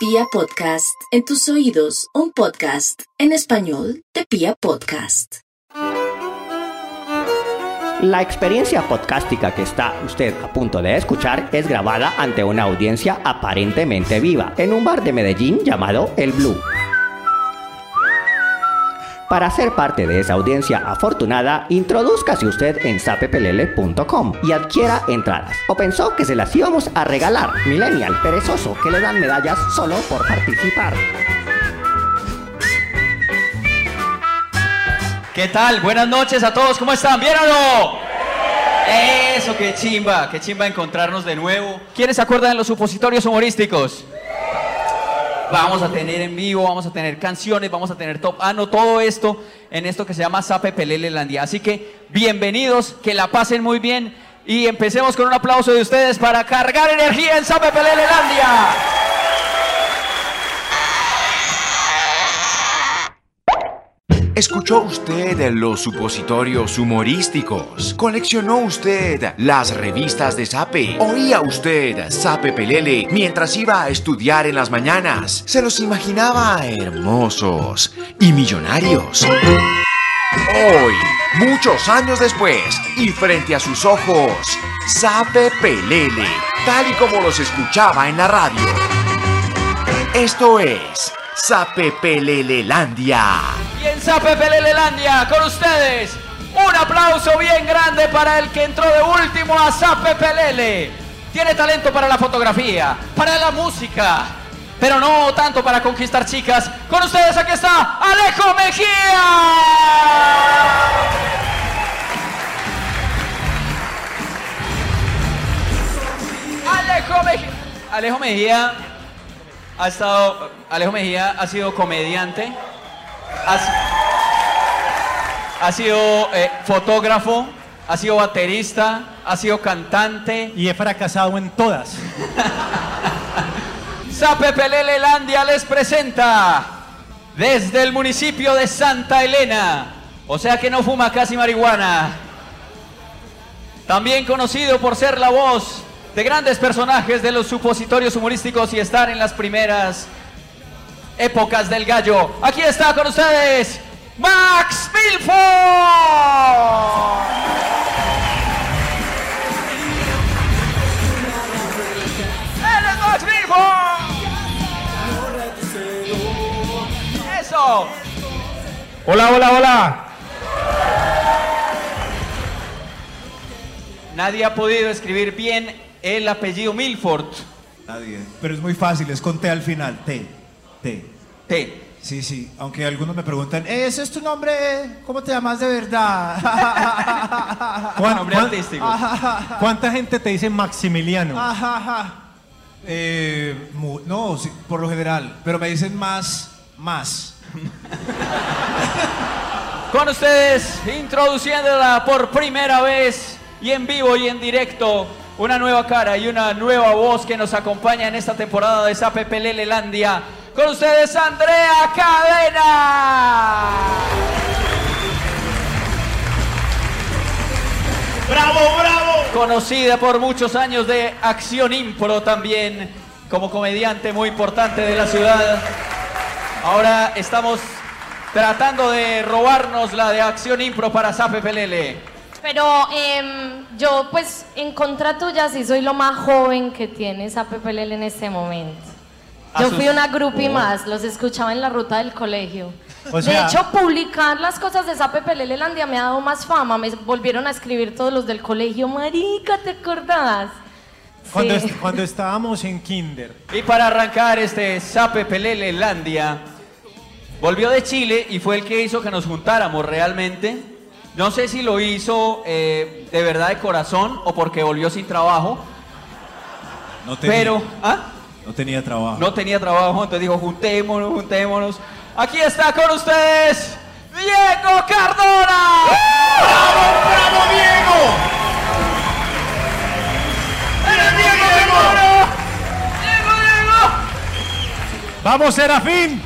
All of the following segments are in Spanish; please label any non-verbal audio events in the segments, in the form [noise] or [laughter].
Pia Podcast, en tus oídos, un podcast en español de Pia Podcast. La experiencia podcástica que está usted a punto de escuchar es grabada ante una audiencia aparentemente viva en un bar de Medellín llamado El Blue. Para ser parte de esa audiencia afortunada, introduzcase usted en sapepelele.com y adquiera entradas. ¿O pensó que se las íbamos a regalar? Millennial perezoso que le dan medallas solo por participar. ¿Qué tal? Buenas noches a todos, ¿cómo están? ¿Bien o no? Eso, qué chimba, qué chimba encontrarnos de nuevo. ¿Quiénes se acuerdan de los supositorios humorísticos? Vamos a tener en vivo, vamos a tener canciones, vamos a tener top. Ah, no, todo esto en esto que se llama Sape Pelele Landia. Así que bienvenidos, que la pasen muy bien y empecemos con un aplauso de ustedes para cargar energía en Sape Pelele ¿Escuchó usted los supositorios humorísticos? ¿Coleccionó usted las revistas de Sape? ¿Oía usted Sape Pelele mientras iba a estudiar en las mañanas? ¿Se los imaginaba hermosos y millonarios? Hoy, muchos años después, y frente a sus ojos, Sape Pelele, tal y como los escuchaba en la radio. Esto es Sape Pelelelandia. Y en Sape Pelelelandia, con ustedes, un aplauso bien grande para el que entró de último a Sape Pelele. Tiene talento para la fotografía, para la música, pero no tanto para conquistar chicas. Con ustedes aquí está Alejo Mejía. Alejo Mejía. Alejo Mejía ha estado. Alejo Mejía ha sido comediante. Ha, si- ha sido eh, fotógrafo. Ha sido baterista. Ha sido cantante. Y he fracasado en todas. [laughs] Sape Pelele Landia les presenta desde el municipio de Santa Elena, o sea que no fuma casi marihuana. También conocido por ser la voz de grandes personajes de los supositorios humorísticos y estar en las primeras épocas del gallo. Aquí está con ustedes Max Milford. ¡Eso! Hola, hola, hola. Nadie ha podido escribir bien el apellido Milford. Nadie. Pero es muy fácil, es con T al final. T. T. T. Sí, sí. Aunque algunos me preguntan, "Eh, ¿ese es tu nombre? ¿Cómo te llamas de verdad? ¿Cuán- [laughs] Nombre cuán- artístico. [laughs] ¿Cuánta gente te dice Maximiliano? Eh, mu- no, sí, por lo general. Pero me dicen más, más. [laughs] Con ustedes, introduciéndola por primera vez y en vivo y en directo, una nueva cara y una nueva voz que nos acompaña en esta temporada de Sape Pelele Landia. Con ustedes, Andrea Cadena. ¡Bravo, bravo! Conocida por muchos años de Acción Impro también, como comediante muy importante de la ciudad. Ahora estamos tratando de robarnos la de Acción Impro para Sape Pelele. Pero em, yo, pues, en contra tuya, sí soy lo más joven que tiene esa PPL en este momento. A Yo sus- fui una groupie más, los escuchaba en la ruta del colegio. O sea- de hecho, publicar las cosas de esa PPL Landia me ha dado más fama. Me volvieron a escribir todos los del colegio. Marica, ¿te acordás? Cuando, Sí. est- cuando estábamos en Kinder. Y para arrancar este Sape Pelele Landia, volvió de Chile y fue el que hizo que nos juntáramos realmente. No sé si lo hizo eh, de verdad de corazón o porque volvió sin trabajo, No tenía, pero ¿ah? no tenía trabajo. no tenía trabajo, entonces dijo juntémonos, juntémonos. Aquí está con ustedes Diego Cardona. ¡Bravo, Diego! ¡Eres Diego Cardona! ¡Diego, Diego! ¡Vamos, Serafín!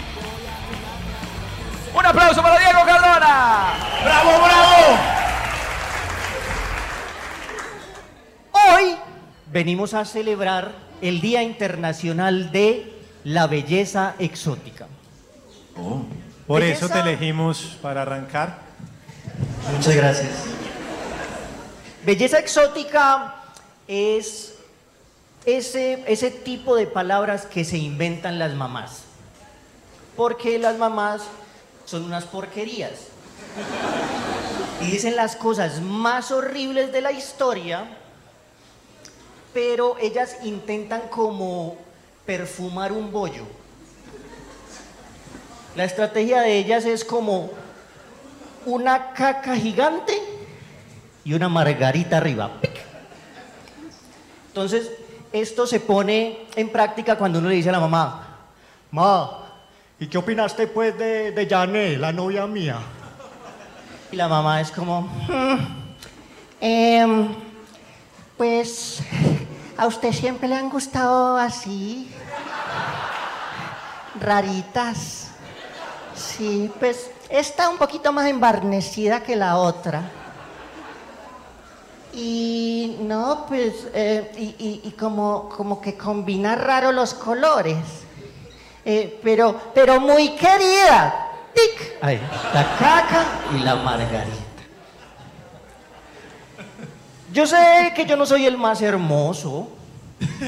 Un aplauso para Diego Cardona. ¡Bravo, bravo! Hoy venimos a celebrar el Día Internacional de la belleza exótica. Por Belleza. eso te elegimos para arrancar. Muchas gracias. Belleza exótica es ese, ese tipo de palabras que se inventan las mamás. Porque las mamás son unas porquerías. Y dicen las cosas más horribles de la historia, pero ellas intentan como perfumar un bollo. La estrategia de ellas es como una caca gigante y una margarita arriba. Entonces, esto se pone en práctica cuando uno le dice a la mamá, Ma, ¿y qué opinaste pues de, de Janet, la novia mía? Y la mamá es como, "Hmm, em, pues, ¿a usted siempre le han gustado así? Raritas. Sí, pues está un poquito más embarnecida que la otra. Y no, pues, eh, y como, como que combina raro los colores. Eh, pero, pero muy querida. ¡Tic! Ahí, la caca y la margarita. Yo sé que yo no soy el más hermoso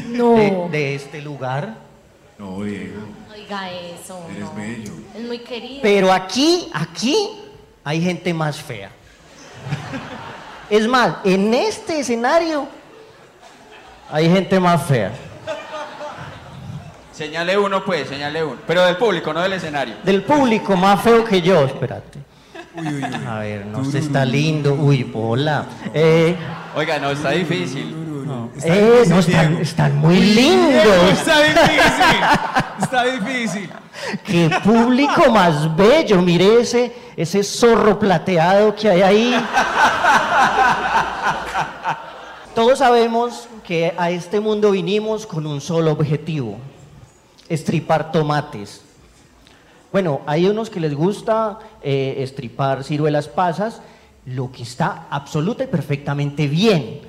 No. de, de este lugar. No, Diego. Oiga eso, Eres no. bello. Es muy querido. Pero aquí, aquí hay gente más fea. Es más, en este escenario hay gente más fea. Señale uno, pues, señale uno. Pero del público, no del escenario. Del público más feo que yo, espérate. A ver, no se está lindo. Uy, hola. Eh, Oiga, no, está difícil. eh, no, están, están muy lindos. Está difícil. Está difícil. Qué público más bello. Mire ese, ese zorro plateado que hay ahí. Todos sabemos que a este mundo vinimos con un solo objetivo, estripar tomates. Bueno, hay unos que les gusta eh, estripar ciruelas pasas, lo que está absoluta y perfectamente bien.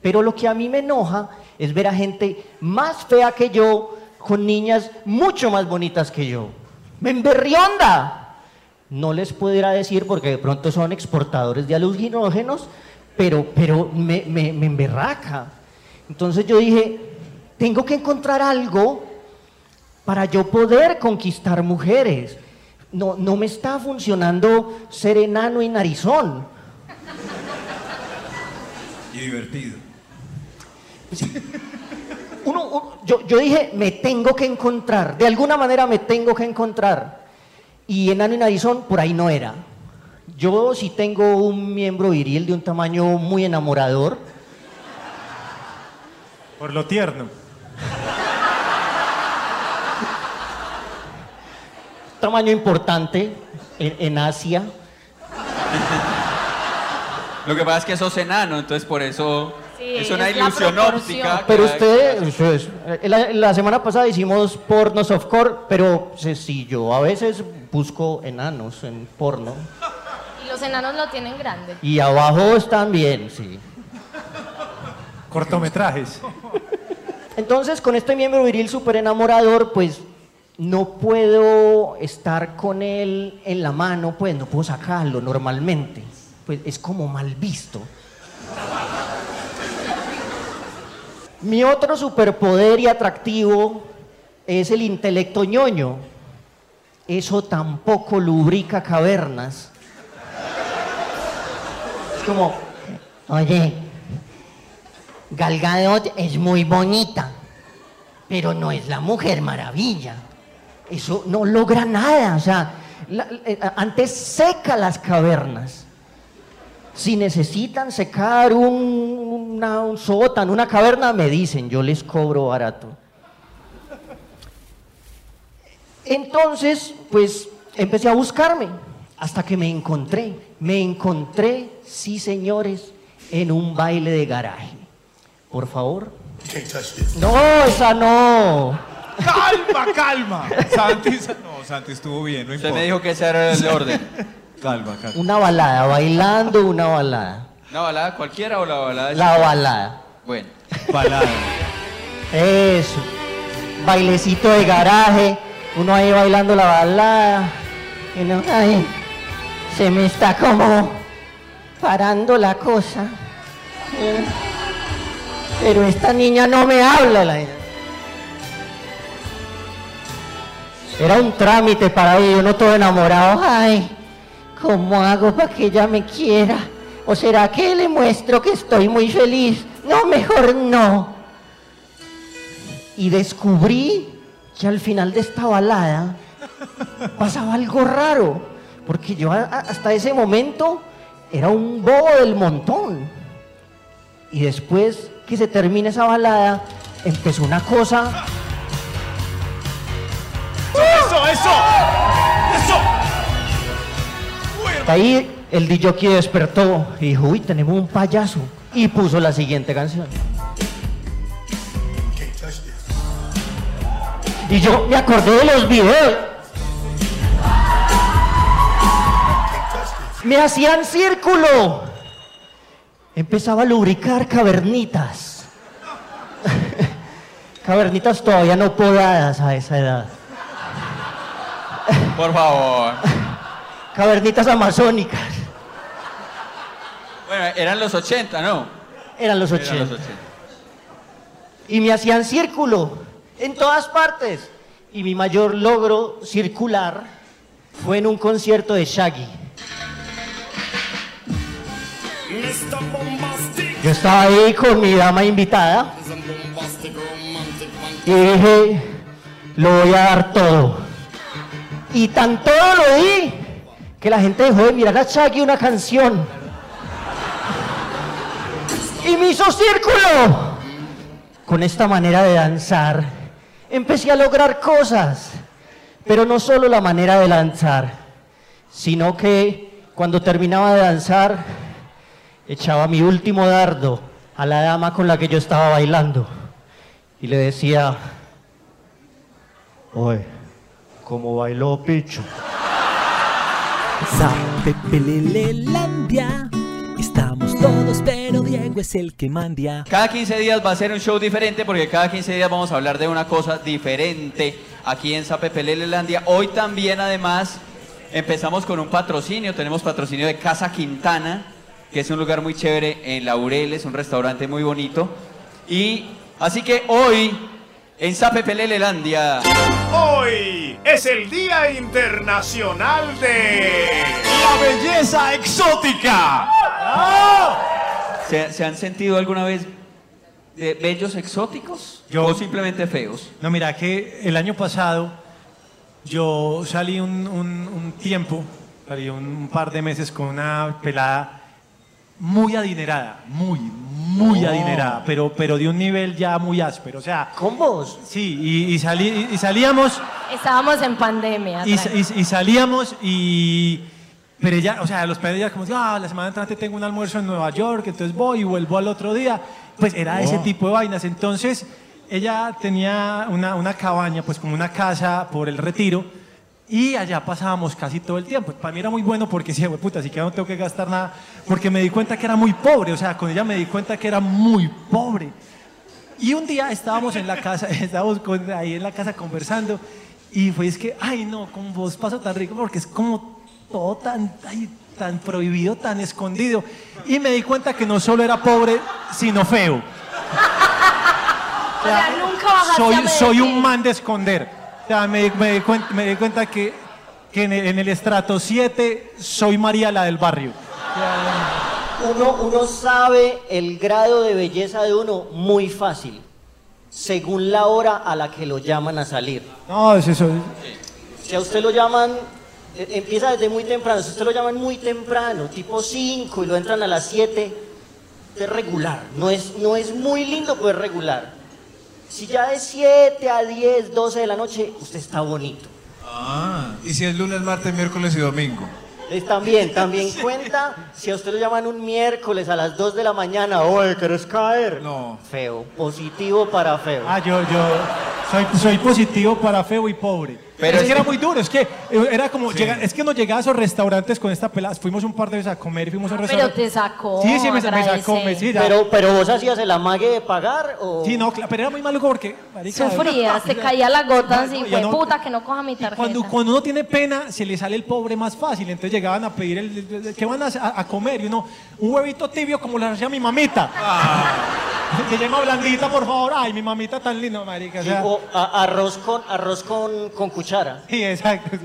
Pero lo que a mí me enoja es ver a gente más fea que yo con niñas mucho más bonitas que yo. ¡Me emberrionda! No les pudiera decir porque de pronto son exportadores de alucinógenos, pero, pero me, me, me emberraca. Entonces yo dije, tengo que encontrar algo para yo poder conquistar mujeres. No, no me está funcionando ser enano y narizón. Y divertido. Uno- uno- yo, yo dije, me tengo que encontrar, de alguna manera me tengo que encontrar. Y enano y narizón por ahí no era. Yo sí tengo un miembro viril de un tamaño muy enamorador. Por lo tierno. Tamaño importante en, en Asia. Lo que pasa es que sos enano, entonces por eso Sí, es una es ilusión óptica. Pero que- usted, eso es, eh, la, la semana pasada hicimos porno softcore, pero sí, yo a veces busco enanos en porno. Y los enanos lo tienen grande. Y abajo están bien, sí. Cortometrajes. Entonces, con este miembro viril súper enamorador, pues no puedo estar con él en la mano, pues no puedo sacarlo normalmente. Pues es como mal visto. Mi otro superpoder y atractivo es el intelecto ñoño. Eso tampoco lubrica cavernas. Es como, oye, Gal Gadot es muy bonita, pero no es la mujer maravilla. Eso no logra nada. O sea, la- eh, antes seca las cavernas. Si necesitan secar un, una- un sótano, una caverna, me dicen, yo les cobro barato. Entonces, pues empecé a buscarme hasta que me encontré. Me encontré, sí señores, en un baile de garaje. Por favor. No, esa no. Calma, calma. Santi, no, Santi estuvo bien, no Usted importa. me dijo que ese era el orden. Calma, calma. Una balada, bailando una balada. ¿Una balada cualquiera o la balada? de- La balada. Bueno, Balada. Eso. bailecito de garaje, uno ahí bailando la balada, y uno, ay, se me está como parando la cosa. Pero esta niña no me habla. La... Era un trámite para ella, uno todo enamorado. Ay, ¿cómo hago para que ella me quiera? ¿O será que le muestro que estoy muy feliz? No, mejor no. Y descubrí que al final de esta balada pasaba algo raro, porque yo hasta ese momento era un bobo del montón. Y después que se termina esa balada, empezó una cosa ¡Eso, eso! Ahí el DJ despertó y dijo, uy, tenemos un payaso. Y puso la siguiente canción. Y yo me acordé de los videos. Me hacían círculo. Empezaba a lubricar cavernitas. [laughs] cavernitas todavía no podadas a esa edad. Por favor. Cavernitas amazónicas. Bueno, eran los 80, ¿no? Eran los Eran 80. los 80. y me hacían círculo en todas partes. Y mi mayor logro circular fue en un concierto de Shaggy. Yo estaba ahí con mi dama invitada y dije, lo voy a dar todo. Y tan todo lo di que la gente dejó de mirar a Shaggy una canción. Y me hizo círculo. Con esta manera de danzar, empecé a lograr cosas. Pero no solo la manera de danzar, sino que cuando terminaba de danzar, echaba mi último dardo a la dama con la que yo estaba bailando. Y le decía, oye, ¿cómo bailó Picho? Zapepelelelandia. Estamos todos, pero Diego es el que mandia. Cada 15 días va a ser un show diferente porque cada 15 días vamos a hablar de una cosa diferente aquí en Zapepelelelandia. Hoy también además empezamos con un patrocinio, tenemos patrocinio de Casa Quintana, que es un lugar muy chévere en Laureles, un restaurante muy bonito. Y así que hoy en Zapepelelelandia Hoy es el Día Internacional de ¡La belleza exótica! ¿se, se han sentido alguna vez de bellos exóticos Yo- o simplemente feos? No, mira que el año pasado yo salí un, un- un tiempo, salí un, un par de meses con una pelada muy adinerada, muy, muy Oh. adinerada, pero, pero de un nivel ya muy áspero. O sea, ¿Con vos? sí, y, y salí, y salíamos Estábamos en pandemia. y, tranqui. y- y salíamos y... Pero ella, o sea, los padres ya como, ah, la semana entrante tengo un almuerzo en Nueva York, entonces voy y vuelvo al otro día. Pues era ese tipo de vainas. Entonces, ella tenía una, una cabaña, pues como una casa por el retiro, y allá pasábamos casi todo el tiempo. Para mí era muy bueno porque decía, "Hue puta, así que no tengo que gastar nada, porque me di cuenta que era muy pobre, o sea, con ella me di cuenta que era muy pobre. Y un día estábamos en la casa, [laughs] estábamos con- ahí en la casa conversando y fue es que, ay no, con vos paso tan rico porque es como todo tan, ay, tan prohibido, tan escondido. Y me di cuenta que no solo era pobre, sino feo. [laughs] O sea, nunca Soy, soy un man de esconder. O sea, me, me di cuenta, me di cuenta que, que en, el, en el estrato 7 soy María la del barrio. Uno, uno sabe el grado de belleza de uno muy fácil, según la hora a la que lo llaman a salir. No, es eso. Si a usted lo llaman, eh, empieza desde muy temprano, si usted lo llaman muy temprano, tipo 5 y lo entran a las 7, es regular. No es, no es muy lindo, pero es regular. Si ya de 7 a 10, 12 de la noche, usted está bonito. Ah, y si es lunes, martes, miércoles y domingo. También, también [laughs] cuenta si a usted lo llaman un miércoles a las 2 de la mañana, oye, ¿quieres caer? No. Feo, positivo para feo. Ah, yo, yo soy, soy positivo para feo y pobre. Pero es que era muy duro, es que eh, era como, llega- es que uno llegaba a esos restaurantes con esta pelada, fuimos un par de veces a comer, fuimos a un Pero restaurante. te sacó. Sí, sí, me, me sacó, me, sí. Pero, pero vos hacías el amague de pagar o... Sí, no, pero era muy maluco porque, marica, Sufrías, te caía la gota No, así, no, fue no- puta que no coja mi tarjeta. Cuando, cuando uno tiene pena, se le sale el pobre más fácil. Entonces llegaban a pedir el, el- el- ¿qué van a, comer? Y uno, un huevito tibio como lo hacía mi mamita. [laughs] Que llama blandita, por favor. Ay, mi mamita tan linda, marica. O Sí, sea, o a- arroz con arroz con, con cuchara. Sí, exacto.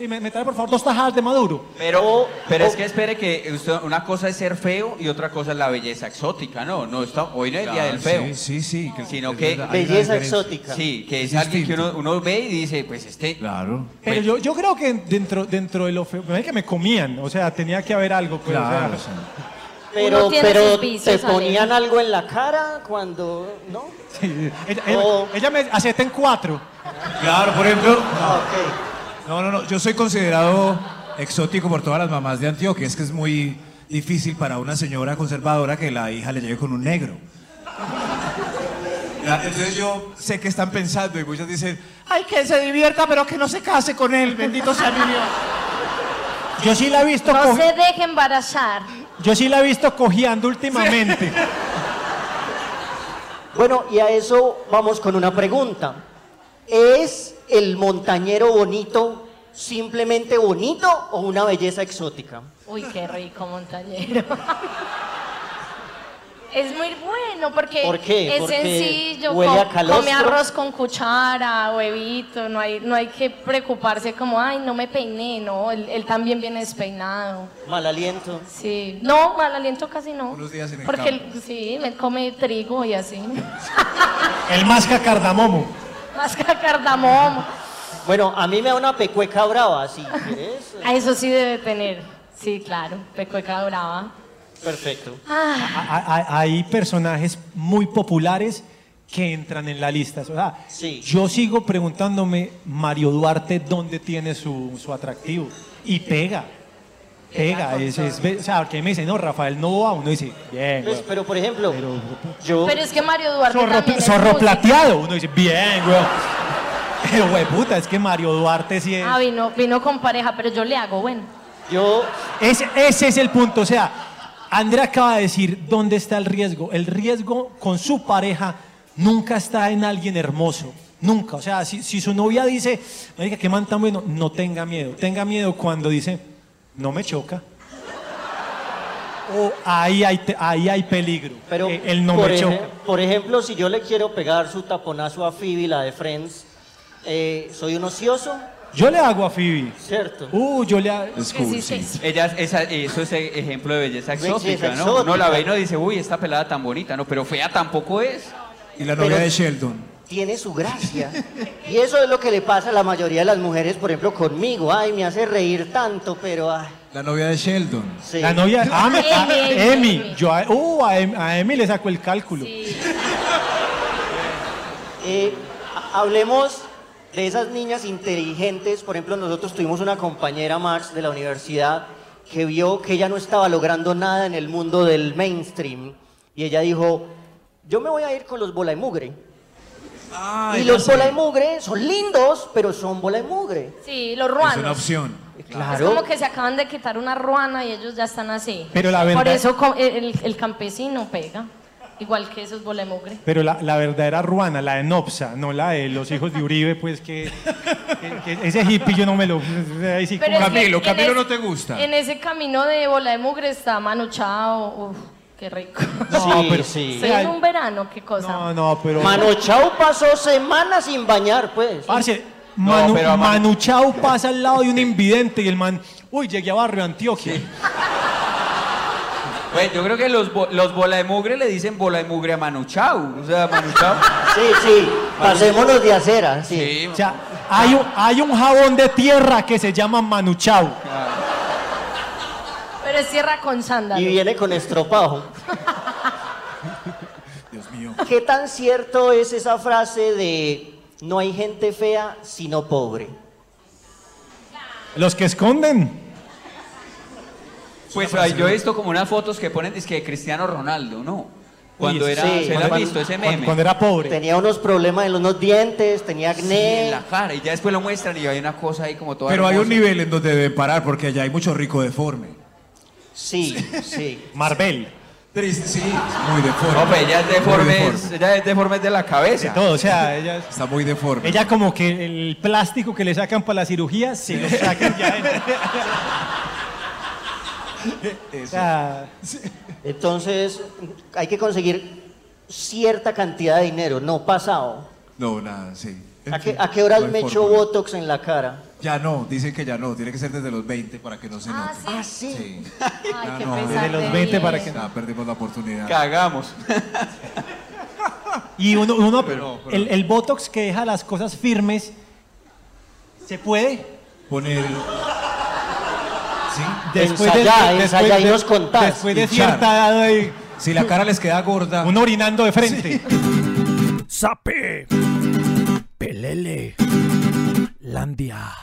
Y me, me trae, por favor, dos tajadas de maduro. Pero, pero es que espere que usted- una cosa es ser feo y otra cosa es la belleza exótica, ¿no? no está, hoy no es el día del feo. Sí, sí, sí. que- Sino es que- verdad, hay una Belleza diferencia. exótica. Sí, que es, Es alguien que distinto. uno, uno ve y dice, pues este... Claro. Pero yo, yo creo que dentro, dentro de lo feo, me que me comían. O sea, tenía que haber algo. Pues, o sea, Claro. Pero, Uno tiene pero sus vicios, te Ale. ponían algo en la cara cuando... ¿No? sí, ella, ella- O- ella me acepta en cuatro. Claro, por ejemplo. Ah. No, no, no. Yo soy considerado exótico por todas las mamás de Antioquia. Es que es muy difícil para una señora conservadora que la hija le llegue con un negro. Entonces yo sé que están pensando y muchos dicen, ay, que se divierta, pero que no se case con él, bendito sea mi Dios. Yo sí la he visto No se deje embarazar. Yo sí la he visto cojeando últimamente. Bueno, y a eso vamos con una pregunta. ¿Es el montañero bonito simplemente bonito o una belleza exótica? Uy, qué rico montañero. Es muy bueno porque ¿Por qué? es Porque sencillo, huele a come arroz con cuchara, huevito, no hay, no hay que preocuparse como, ay, no me peiné, no, él, él también viene despeinado. Mal aliento. Sí, no, mal aliento casi no. Unos días en el porque él, sí, él come trigo y así. El masca cardamomo. Más que cardamomo. Bueno, a mí me da una pecueca brava, si quieres. Ah, [laughs] Eso sí debe tener. Sí, claro, pecueca brava. Perfecto. Ah, Ha- ha- Hay personajes muy populares que entran en la lista. O sea, Sí. Yo sigo preguntándome, Mario Duarte, ¿dónde tiene su, su atractivo? Y pega. Pega. Es, es- o sea, que me dice, no, Rafael Novoa, uno dice, bien. Pues, güey. pero por ejemplo, Pero, yo... pero es que Mario Duarte zorro, también es zorro músico. plateado, uno dice, bien, güey. [laughs] Pero, güey, puta, es que Mario Duarte sí es... Ah, vino, vino con pareja, pero yo le hago, bueno. Yo... Ese, ese es el punto. O sea, Andrea acaba de decir dónde está el riesgo. El riesgo con su pareja nunca está en alguien hermoso. Nunca. O sea, si, si su novia dice, marica, qué man tan bueno, no tenga miedo. Tenga miedo cuando dice, no me choca. O ahí hay, te- ahí hay peligro. Pero, Eh, el no por, me choca. por ejemplo, si yo le quiero pegar su taponazo a Phoebe, la de Friends, eh, ¿soy un ocioso? Yo le hago a Phoebe. ¿Cierto? Uh, yo le hago. Ella, esa, eso es ejemplo de belleza Belleza exótica, ¿no? exótica. Uno la ve y no dice, uy, esta pelada tan bonita, ¿no? Pero fea tampoco es. Y la novia Pero- de Sheldon. Tiene su gracia. Y eso es lo que le pasa a la mayoría de las mujeres, por ejemplo, conmigo. Ay, me hace reír tanto, pero... Ay, La novia de Sheldon. sí. La novia. Ah, me- ah, Emi, Emi, Emi. Emi. Yo a, uh, a, Em- a Emi le saco el cálculo. Sí. Eh, ha- hablemos de esas niñas inteligentes. Por ejemplo, nosotros tuvimos una compañera, Max, de la universidad, que vio que ella no estaba logrando nada en el mundo del mainstream. Y ella dijo, yo me voy a ir con los bola de mugre. Y los bola de mugre son lindos, pero son bola de mugre. Sí, los Es ruanos. una opción. Es Claro. como que se acaban de quitar una ruana y ellos ya están así. Pero la Por verdad- eso co- el, el campesino pega. Igual que esos bolemugre. Pero la, la verdadera ruana, la de Nopsa, no la de los hijos de Uribe, pues que, que- que ese hippie yo no me lo... ahí sí Pero como- es que Camilo, en Camilo es- no te gusta. En ese camino de bola de mugre está Manu Chao. Uf, qué rico. [laughs] No, Sí, pero- sí. En un verano, qué cosa. No, no, pero... Mano Chao pasó semanas sin bañar, pues. Parce, Manu, pero a Manu- Manu Chao [laughs] pasa al lado de un invidente y el man... Uy, llegué a Barrio Antioquia. Bueno, yo creo que los, bo- los bola de mugre le dicen bola de mugre a Manu Chao. O sea, Manu Chao. [laughs] Sí, sí, pasémonos de acera, sí. Sí. O sea, hay un, hay un jabón de tierra que se llama Manu Chao. Pero con sándalo. Y viene con estropajo. Dios mío. ¿Qué tan cierto es esa frase de no hay gente fea sino pobre? Los que esconden. Pues ahí yo he visto como unas fotos que ponen que de Cristiano Ronaldo, ¿no? Cuando Uy, era, sí, ¿se lo has cuando- visto ese meme? cuando era pobre. Tenía unos problemas en unos dientes, tenía Sí, acné. en la cara. Y ya después lo muestran y hay una cosa ahí como toda Pero hay un nivel en donde deben parar porque allá hay mucho rico deforme. Sí, sí. Marvel. Triste, sí. es Muy deforme. Hombre, ella es Muy deforme, deforme. ella es deforme de la cabeza. Todo, o sea, ella, Está muy deforme. ella como que el plástico que le sacan para la cirugía, se lo sacan ya. en- [laughs] o sea, Entonces, hay que conseguir cierta cantidad de dinero, no pasado. No, nada, sí. ¿A qué, a qué horas no me echo. Botox en la cara? Ya no, dicen que ya no. Tiene que ser desde los 20 para que no se Ah, note. sí. Ah, sí. Sí. Ay, qué no, desde los de 20 para que- Ya perdimos la oportunidad. Cagamos. [laughs] y uno, uno- Pero- pero- el, el botox que deja las cosas firmes, ¿se puede? Poner. Sí. Ensayá, ensayá y nos contás. Después de cierta edad, ahí, Si la cara les queda gorda. [laughs] uno orinando de frente. Sape. [laughs] Pelele. Landia.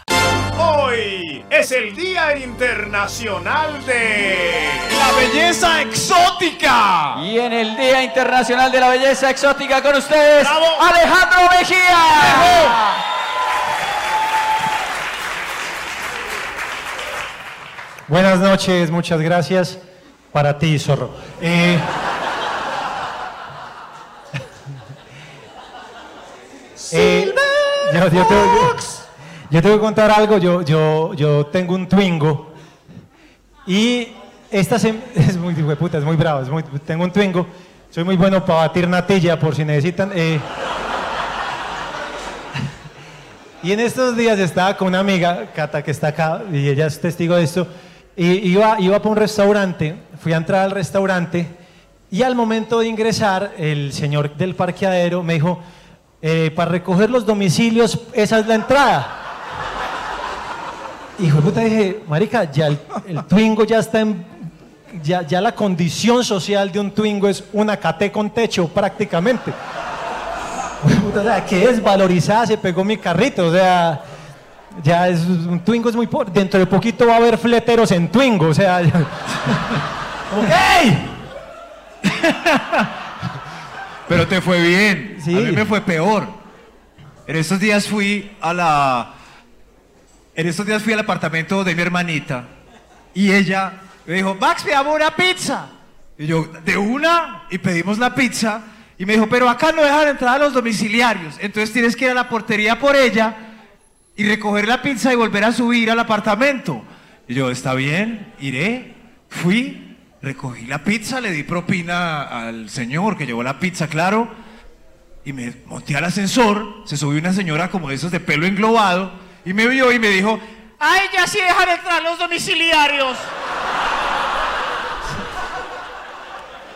Hoy es el Día Internacional de la Belleza Exótica. Y en el Día Internacional de la Belleza Exótica con ustedes, ¡Bravo! Alejandro Mejía. Buenas noches, muchas gracias. Para ti, zorro. Eh, eh, yo, yo tengo, yo- yo tengo que contar algo. Yo, yo, yo tengo un Twingo y esta sem- [laughs] es muy hijo de puta, es muy bravo. es muy- tengo un Twingo. Soy muy bueno para batir natilla por si necesitan. eh. [laughs] Y en estos días estaba con una amiga, Cata, que está acá, y ella es testigo de esto, y iba, iba para un restaurante, fui a entrar al restaurante, y al momento de ingresar, el señor del parqueadero me dijo, "Eh, para recoger los domicilios, esa es la entrada. De puta, dije, marica, ya el, Twingo ya está en... Ya, la condición social de un Twingo es una caté con techo prácticamente. O sea, que desvalorizada se pegó mi carrito, o sea, ya es un Twingo es muy pobre. Dentro de poquito va a haber fleteros en Twingo, o sea, ya- [laughs] como que, ¡Ey! [laughs] Pero te fue bien. Sí. A mí me fue peor. En estos días fui a la. En estos días fui al apartamento de mi hermanita y ella me dijo, Max, pidamos una pizza. Y yo, de una, y pedimos la pizza. Y me dijo, pero acá no dejan entrar a los domiciliarios. Entonces tienes que ir a la portería por ella y recoger la pizza y volver a subir al apartamento. Y yo, está bien, iré. Fui, recogí la pizza, le di propina al señor que llevó la pizza, claro. Y me monté al ascensor, se subió una señora como de esos de pelo englobado y me vio y me dijo, ¡ay, ya sí dejan entrar los domiciliarios!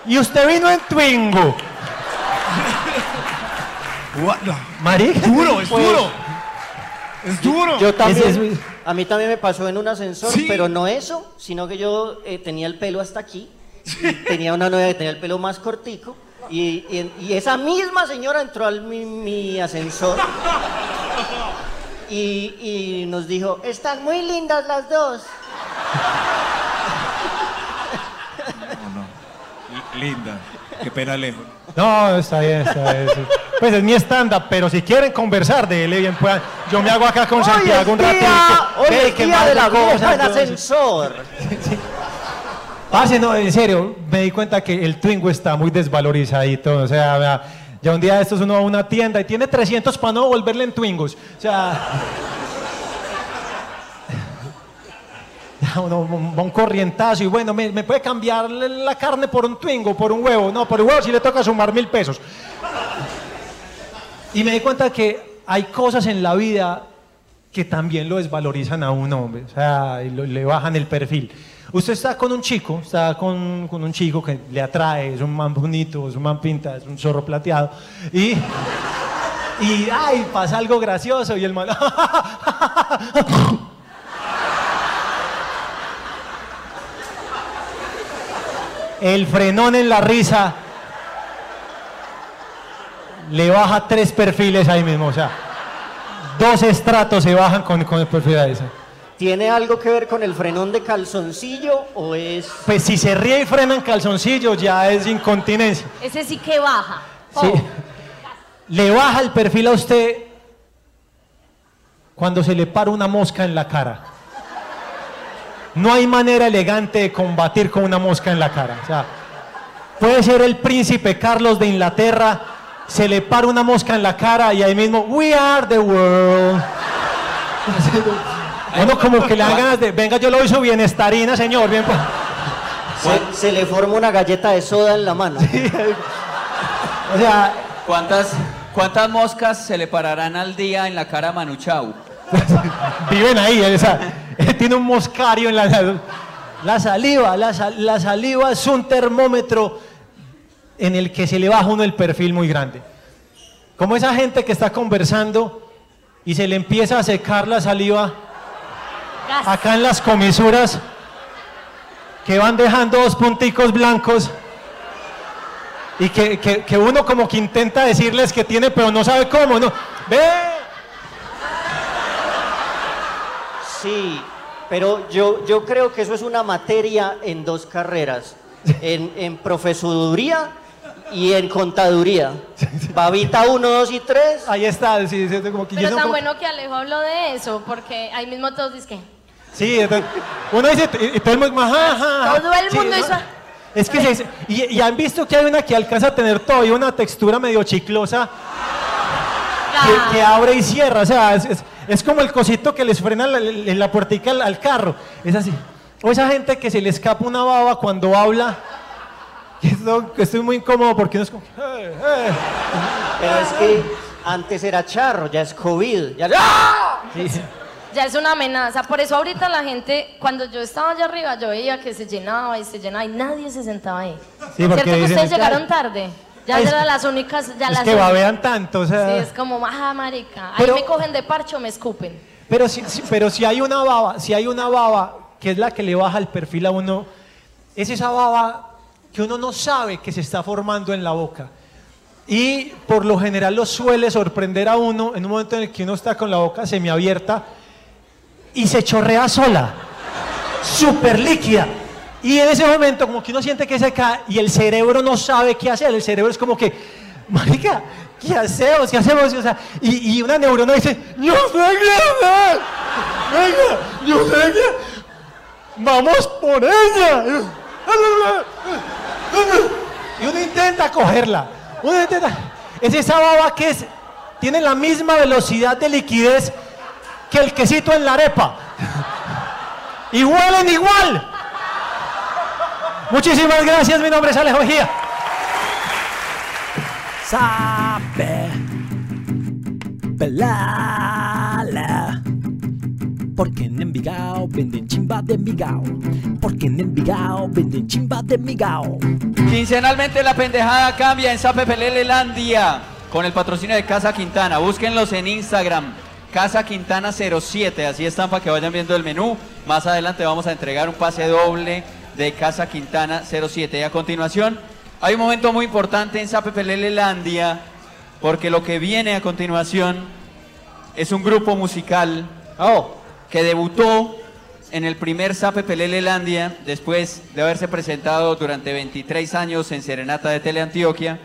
Y usted vino en Twingo. Gua- no, Marica. Duro, es Pues, duro. Es duro. Yo también, Ese es- a mí también me pasó en un ascensor, Sí. pero no eso, sino que yo eh, tenía el pelo hasta aquí, y tenía una novia que tenía el pelo más cortico, y, y- y esa misma señora entró al mi, mi ascensor y, y nos dijo, están muy lindas las dos. Linda. Qué pena lejos. No, está bien, está bien. sí. Pues es mi stand-up, pero si quieren conversar, déle bien, puedan. Yo me hago acá con Santiago un hoy es ratito. día, hoy es que día de la en entonces- ascensor. [laughs] Parce, no, en serio, me di cuenta que el Twingo está muy desvalorizadito. O sea, ya un día de estos uno va a una tienda y tiene 300 para no volverle en Twingos. O sea. [laughs] uno va un corrientazo y bueno, me, me puede cambiar la carne por un Twingo, por un huevo. No, por el huevo sí le toca sumar mil pesos. Y me di cuenta que hay cosas en la vida que también lo desvalorizan a un hombre, o sea, le bajan el perfil. Usted está con un chico, está con, con un chico que le atrae, es un man bonito, es un man pinta, es un zorro plateado, y, y ay, pasa algo gracioso y el man... [laughs] El frenón en la risa le baja tres perfiles ahí mismo, o sea, dos estratos se bajan con, con el perfil de esa. ¿Tiene algo que ver con el frenón de calzoncillo o es...? Pues si se ríe y frena en calzoncillo ya es incontinencia. Ese sí que baja. Sí. Oh, Le baja el perfil a usted cuando se le para una mosca en la cara. No hay manera elegante de combatir con una mosca en la cara. O sea, puede ser el príncipe Carlos de Inglaterra, se le para una mosca en la cara y ahí mismo, we are the world. [laughs] Uno como que le dan ganas de, venga, yo lo hizo bienestarina, señor. Bien, pues. Se, se le forma una galleta de soda en la mano. O sea, ¿Cuántas, ¿Cuántas moscas se le pararán al día en la cara a Manu Chao? [laughs] viven ahí, o sea, [laughs] tiene un moscario en la... La saliva, la, sal- la saliva es un termómetro en el que se le baja uno el perfil muy grande. Como esa gente que está conversando y se le empieza a secar la saliva gas. acá en las comisuras que van dejando dos punticos blancos y que, que- que uno como que intenta decirles que tiene pero no sabe cómo, ¿no? ¡Ve! Sí, pero yo, yo creo que eso es una materia en dos carreras, [laughs] en, en profesoría y en contaduría. Babita 1, 2 y 3. Ahí está, sí, sí, como que yo Pero tan bueno que Alejo habló de eso, porque ahí mismo todos dicen Sí, entonces, uno dice, y todo el mundo, ajá, ajá. Todo el Sí, mundo ¿no? hizo- Es que se- y, y han visto que hay una que alcanza a tener todavía una textura medio chiclosa que, que abre y cierra, o sea, es, es- es como el cosito que les frena la- en la puertica al, al carro, es así. O esa gente que se le escapa una baba cuando habla, y esto, esto es muy incómodo porque uno es como. Pero es que antes era charro, ya es COVID. Ya... Ya es una amenaza. Por eso ahorita la gente, cuando yo estaba allá arriba, yo veía que se llenaba y se llenaba y nadie se sentaba ahí. Sí, ¿Cierto que ustedes "Ya- llegaron tarde? Ya eran las únicas, ya es las que únicas. babean tanto, o sea. Sí, es como, ah, marica. Ahí Pero- me cogen de parcho, me escupen. Pero si, si- pero si hay una baba, si hay una baba que es la que le baja el perfil a uno, es esa baba que uno no sabe que se está formando en la boca. Y por lo general lo suele sorprender a uno en un momento en el que uno está con la boca semiabierta y se chorrea sola, súper líquida. Y en ese momento como que uno siente que se cae y el cerebro no sabe qué hacer, el cerebro es como que, marica, ¿qué hacemos? ¿Qué hacemos? Y, una neurona dice, yo sé qué hacer, venga, yo sé qué, vamos por ella. Y uno intenta cogerla, uno intenta, es esa baba que tiene la misma velocidad de liquidez que el quesito en la arepa. Y huelen igual. Muchísimas gracias, mi nombre es Alejo Mejía. Sabe Porque en Envigao venden chimba de Envigao Porque en Envigao venden chimba de Envigao Quincenalmente la pendejada cambia en Sape Pelele Landia con el patrocinio de Casa Quintana. Búsquenlos en Instagram. Casa Quintana 07, así están para que vayan viendo el menú. Más adelante vamos a entregar un pase doble de Casa Quintana 07. Y a continuación, hay un momento muy importante en Sape Pelele Landia, porque lo que viene a continuación es un grupo musical que debutó en el primer Sape Pelele Landia después de haberse presentado durante 23 años en Serenata de Teleantioquia.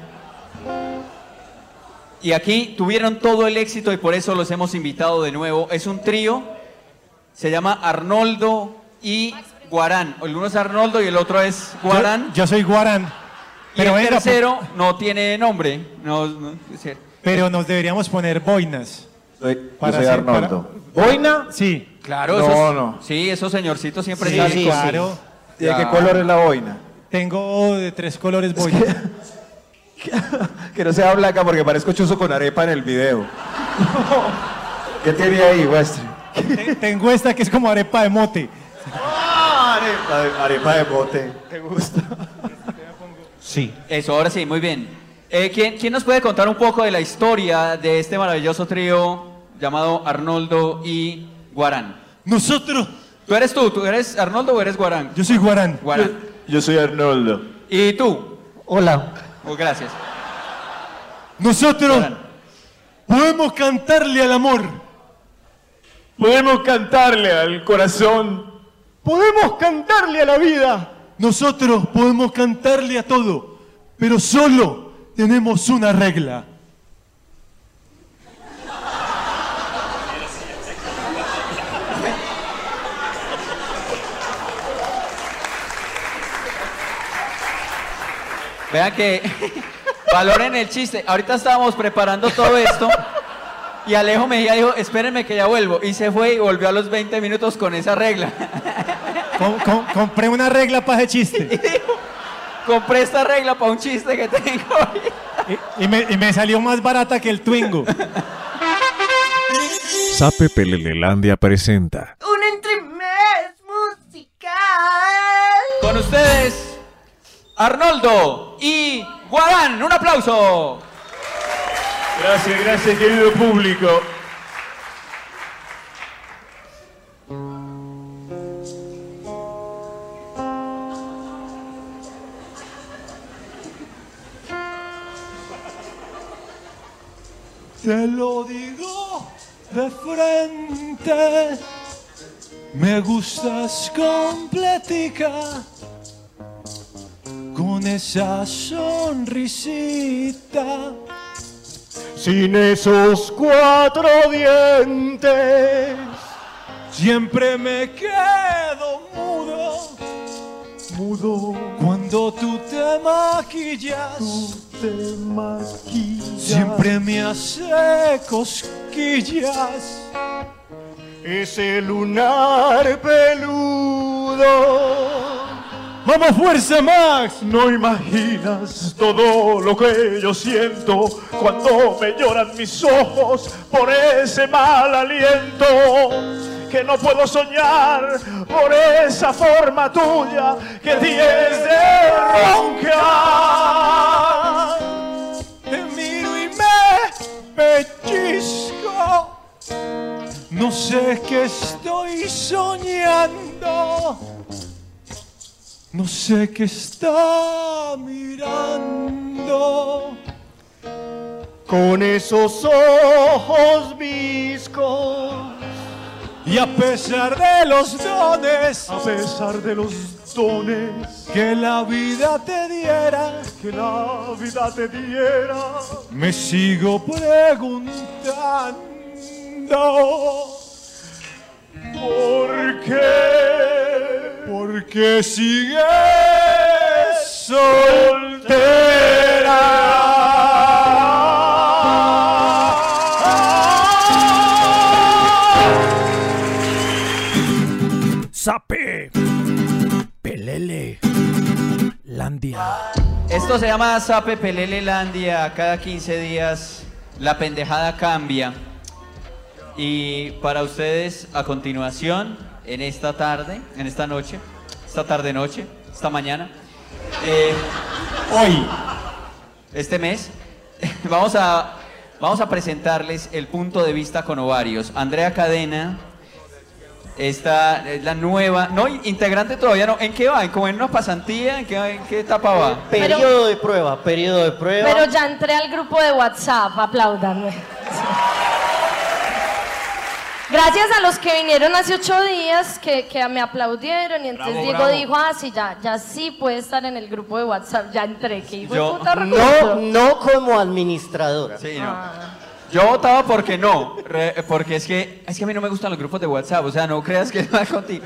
Y aquí tuvieron todo el éxito y por eso los hemos invitado de nuevo. Es un trío, se llama Arnoldo y Guarán. El uno es Arnoldo y el otro es Guarán. Yo, yo soy Guarán. y Pero, el venga, tercero no tiene nombre. No, pero nos deberíamos poner boinas. Soy, Para yo soy hacer- Arnoldo. para- ¿Boina? Sí. Claro, No, esos, no. Sí, esos señorcitos siempre Sí, claro. ¿Y de qué color es la boina? Tengo de tres colores boinas. [laughs] Que no sea blanca porque parezco chuzo con arepa en el video. ¿Qué tiene ahí, Westry? Te- Tengo esta que es como arepa de mote. arepa, de, arepa de bote. ¿Te gusta? Sí. Eso, ahora sí, muy bien. Eh, ¿quién, quién nos puede contar un poco de la historia de este maravilloso trío llamado Arnoldo y Guarán? Nosotros. ¿Tú eres tú? ¿Tú eres Arnoldo o eres Guarán? Yo soy Guarán. Guarán. Yo soy Arnoldo. ¿Y tú? Hola. Oh, gracias. Nosotros Guarán. podemos cantarle al amor Podemos cantarle al corazón. Podemos cantarle a la vida. Nosotros podemos cantarle a todo, pero solo tenemos una regla. Vean que valoren el chiste. Ahorita estábamos preparando todo esto y Alejo Mejía dijo, espérenme que ya vuelvo. Y se fue y volvió a los 20 minutos con esa regla. Com- com- compré una regla para ese chiste. Compré esta regla para un chiste que tengo. Y, y me, y me salió más barata que el Twingo. Sape Pelelelandia presenta. Un entremés musical. Con ustedes, Arnoldo y Guarán. Un aplauso. Gracias, gracias, querido público. Te lo digo de frente, me gustas completica, con esa sonrisita, sin esos cuatro dientes. Siempre me quedo mudo, mudo, cuando tú te maquillas. te maquillas. Siempre me hace cosquillas. Ese lunar peludo. Vamos fuerza, Max. No imaginas todo lo que yo siento cuando me lloran mis ojos por ese mal aliento que no puedo soñar por esa forma tuya que tienes de roncar. Te miro y me pellizco. No sé qué estoy soñando. No sé qué está mirando. Con esos ojos viscos. Y a pesar de los dones, a pesar de los dones. Que la vida te diera, que la vida te diera, me sigo preguntando ¿por qué? ¿Por qué sigues soltera? Sape. Pelele. Landia. Esto se llama Sape Pelele Landia. Cada 15 días la pendejada cambia. Y para ustedes, a continuación, en esta tarde, en esta noche, esta tarde-noche, esta mañana, eh, hoy, este mes, [laughs] vamos a, vamos a presentarles el punto de vista con ovarios. Andrea Cadena, esta es la nueva, no, integrante todavía no. ¿En qué va? ¿En como en una pasantía? ¿En qué, en qué etapa va? Periodo de prueba, periodo de prueba. Pero ya entré al grupo de WhatsApp, apláudanme. Gracias a los que vinieron hace ocho días, que, que me aplaudieron y entonces Bravo, Diego bravo. dijo, ah, sí, ya, ya sí puede estar en el grupo de WhatsApp, ya entré, que hijo Yo- de puta no, no como administradora. Sí, no. Yo votaba porque no, re- porque es que, es que a mí no me gustan los grupos de WhatsApp, o sea, no creas que [laughs] es mal contigo.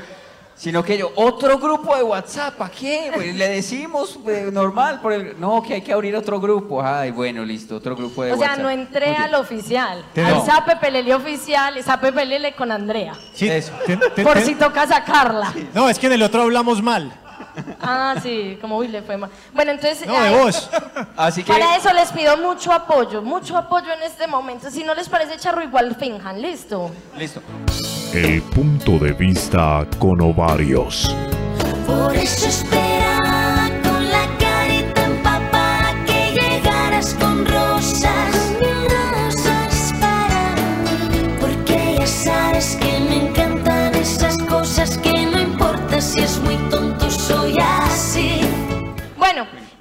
Sino que yo, otro grupo de WhatsApp, ¿para qué? Pues le decimos eh, normal, por el- no, que hay que abrir otro grupo. Ay, bueno, listo, otro grupo de O sea, WhatsApp. no entré al oficial, al Sape Pelele oficial, Sape Pelele con Andrea. Eso. Por si toca sacarla. No, es que en el otro hablamos mal. Ah, sí, como uy, le fue mal. Bueno, entonces. No, de ay, vos. [laughs] Así que, Para eso les pido mucho apoyo, mucho apoyo en este momento. Si no les parece charro, igual finjan, listo. listo. El punto de vista con ovarios. Por eso esperaba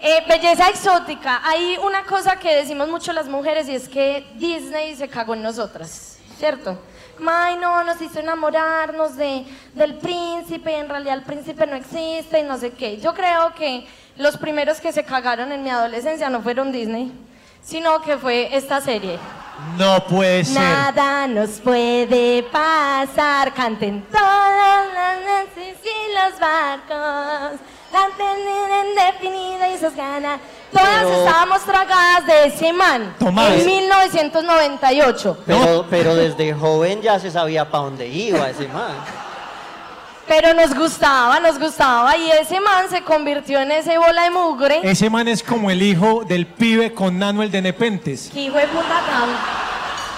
eh, belleza exótica. Hay una cosa que decimos mucho las mujeres y es que Disney se cagó en nosotras, ¿cierto? ay no, nos hizo enamorarnos de, del príncipe, en realidad el príncipe no existe y no sé qué. Yo creo que los primeros que se cagaron en mi adolescencia no fueron Disney, sino que fue esta serie. No puede ser. Nada nos puede pasar, canten todas las y los barcos, indefinida y sus ganas. Todas Pero- estábamos tragadas de ese man Tomás. en 1998. Pero, pero desde joven ya se sabía para dónde iba ese man. Pero nos gustaba, nos gustaba y ese man se convirtió en ese bola de mugre. Ese man es como el hijo del pibe con Nanuel de Nepentes. Que hijo de puta tan-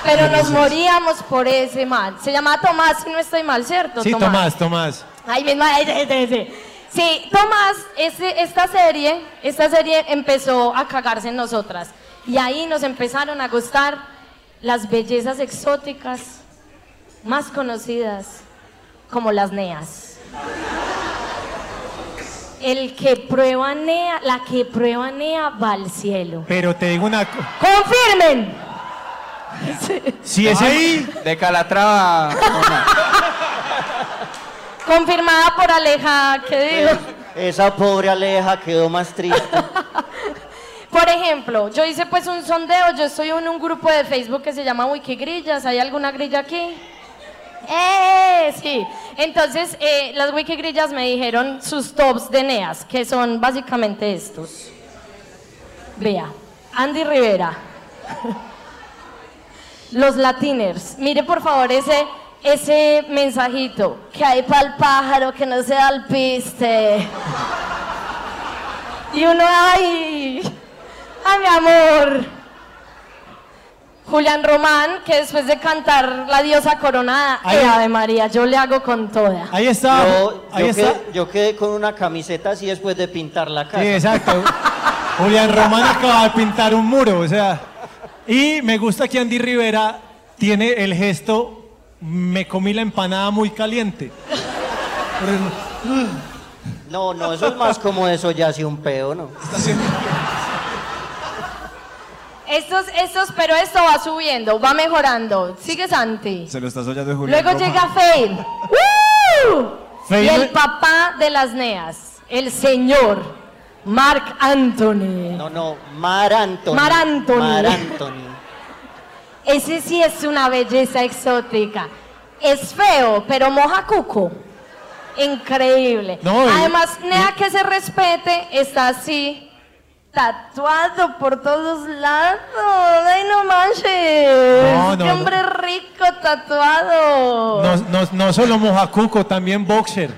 Pero nos moríamos por ese man. Se llamaba Tomás, si no estoy mal, ¿cierto? Sí, Tomás, Tomás. Ay, mismo, ay, sí, sí, sí. Tomás, esta serie, esta serie empezó a cagarse en nosotras. Y ahí nos empezaron a gustar las bellezas exóticas más conocidas como las neas. El que prueba nea, la que prueba nea va al cielo. Pero te digo una cosa. ¡Confirmen! Si ese. De Calatrava. Confirmada por Aleja, ¿qué digo? Esa pobre Aleja quedó más triste. [laughs] Por ejemplo, yo hice pues un sondeo, yo estoy en un grupo de Facebook que se llama Wikigrillas, ¿hay alguna grilla aquí? ¡Eh! Sí. Entonces, eh, las Wikigrillas me dijeron sus tops de NEAS, que son básicamente estos. Vea, Andy Rivera. [laughs] Los Latiners. Mire por favor ese, ese mensajito. Que hay para el pájaro que no se da el piste. Y uno, ay, ay mi amor. Julián Román, que después de cantar La diosa coronada, Ahí- eh, Ave María, yo le hago con toda. Ahí está. Yo, ahí yo está. quedé, yo quedé con una camiseta así después de pintar la casa. Sí, exacto. [laughs] Julián Román acaba de pintar un muro, o sea. Y me gusta que Andy Rivera tiene el gesto, me comí la empanada muy caliente. No, no, eso es más como eso ya así un pedo, ¿no? Estos, estos, pero esto va subiendo, va mejorando. Sigue Santi. Se lo estás oyendo de Julián. Luego llega. ¡Woo! Fade Y el papá de las neas, el señor Mark Anthony. No, no, Mar Anthony. Mar Anthony. Mar Anthony. Ese sí es una belleza exótica. Es feo, pero moja cuco. Increíble. No, y- Además, Nea que se respete está así, tatuado por todos lados. ¡Ay, no manches! No, no, ¡Qué hombre rico tatuado! No, no, no solo mojacuco, también boxer.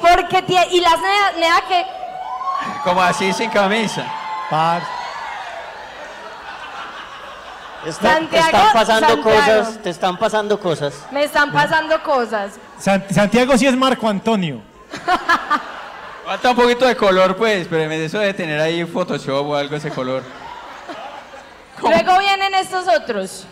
Porque tie- y las Nea, Nea que Como así sin camisa. Está- te Santiago, están pasando Santiago. cosas, te están pasando cosas. me están pasando cosas. San- Santiago sí es Marco Antonio. Falta un poquito de color, pues, pero eso debe tener ahí Photoshop o algo ese color. Luego vienen estos otros.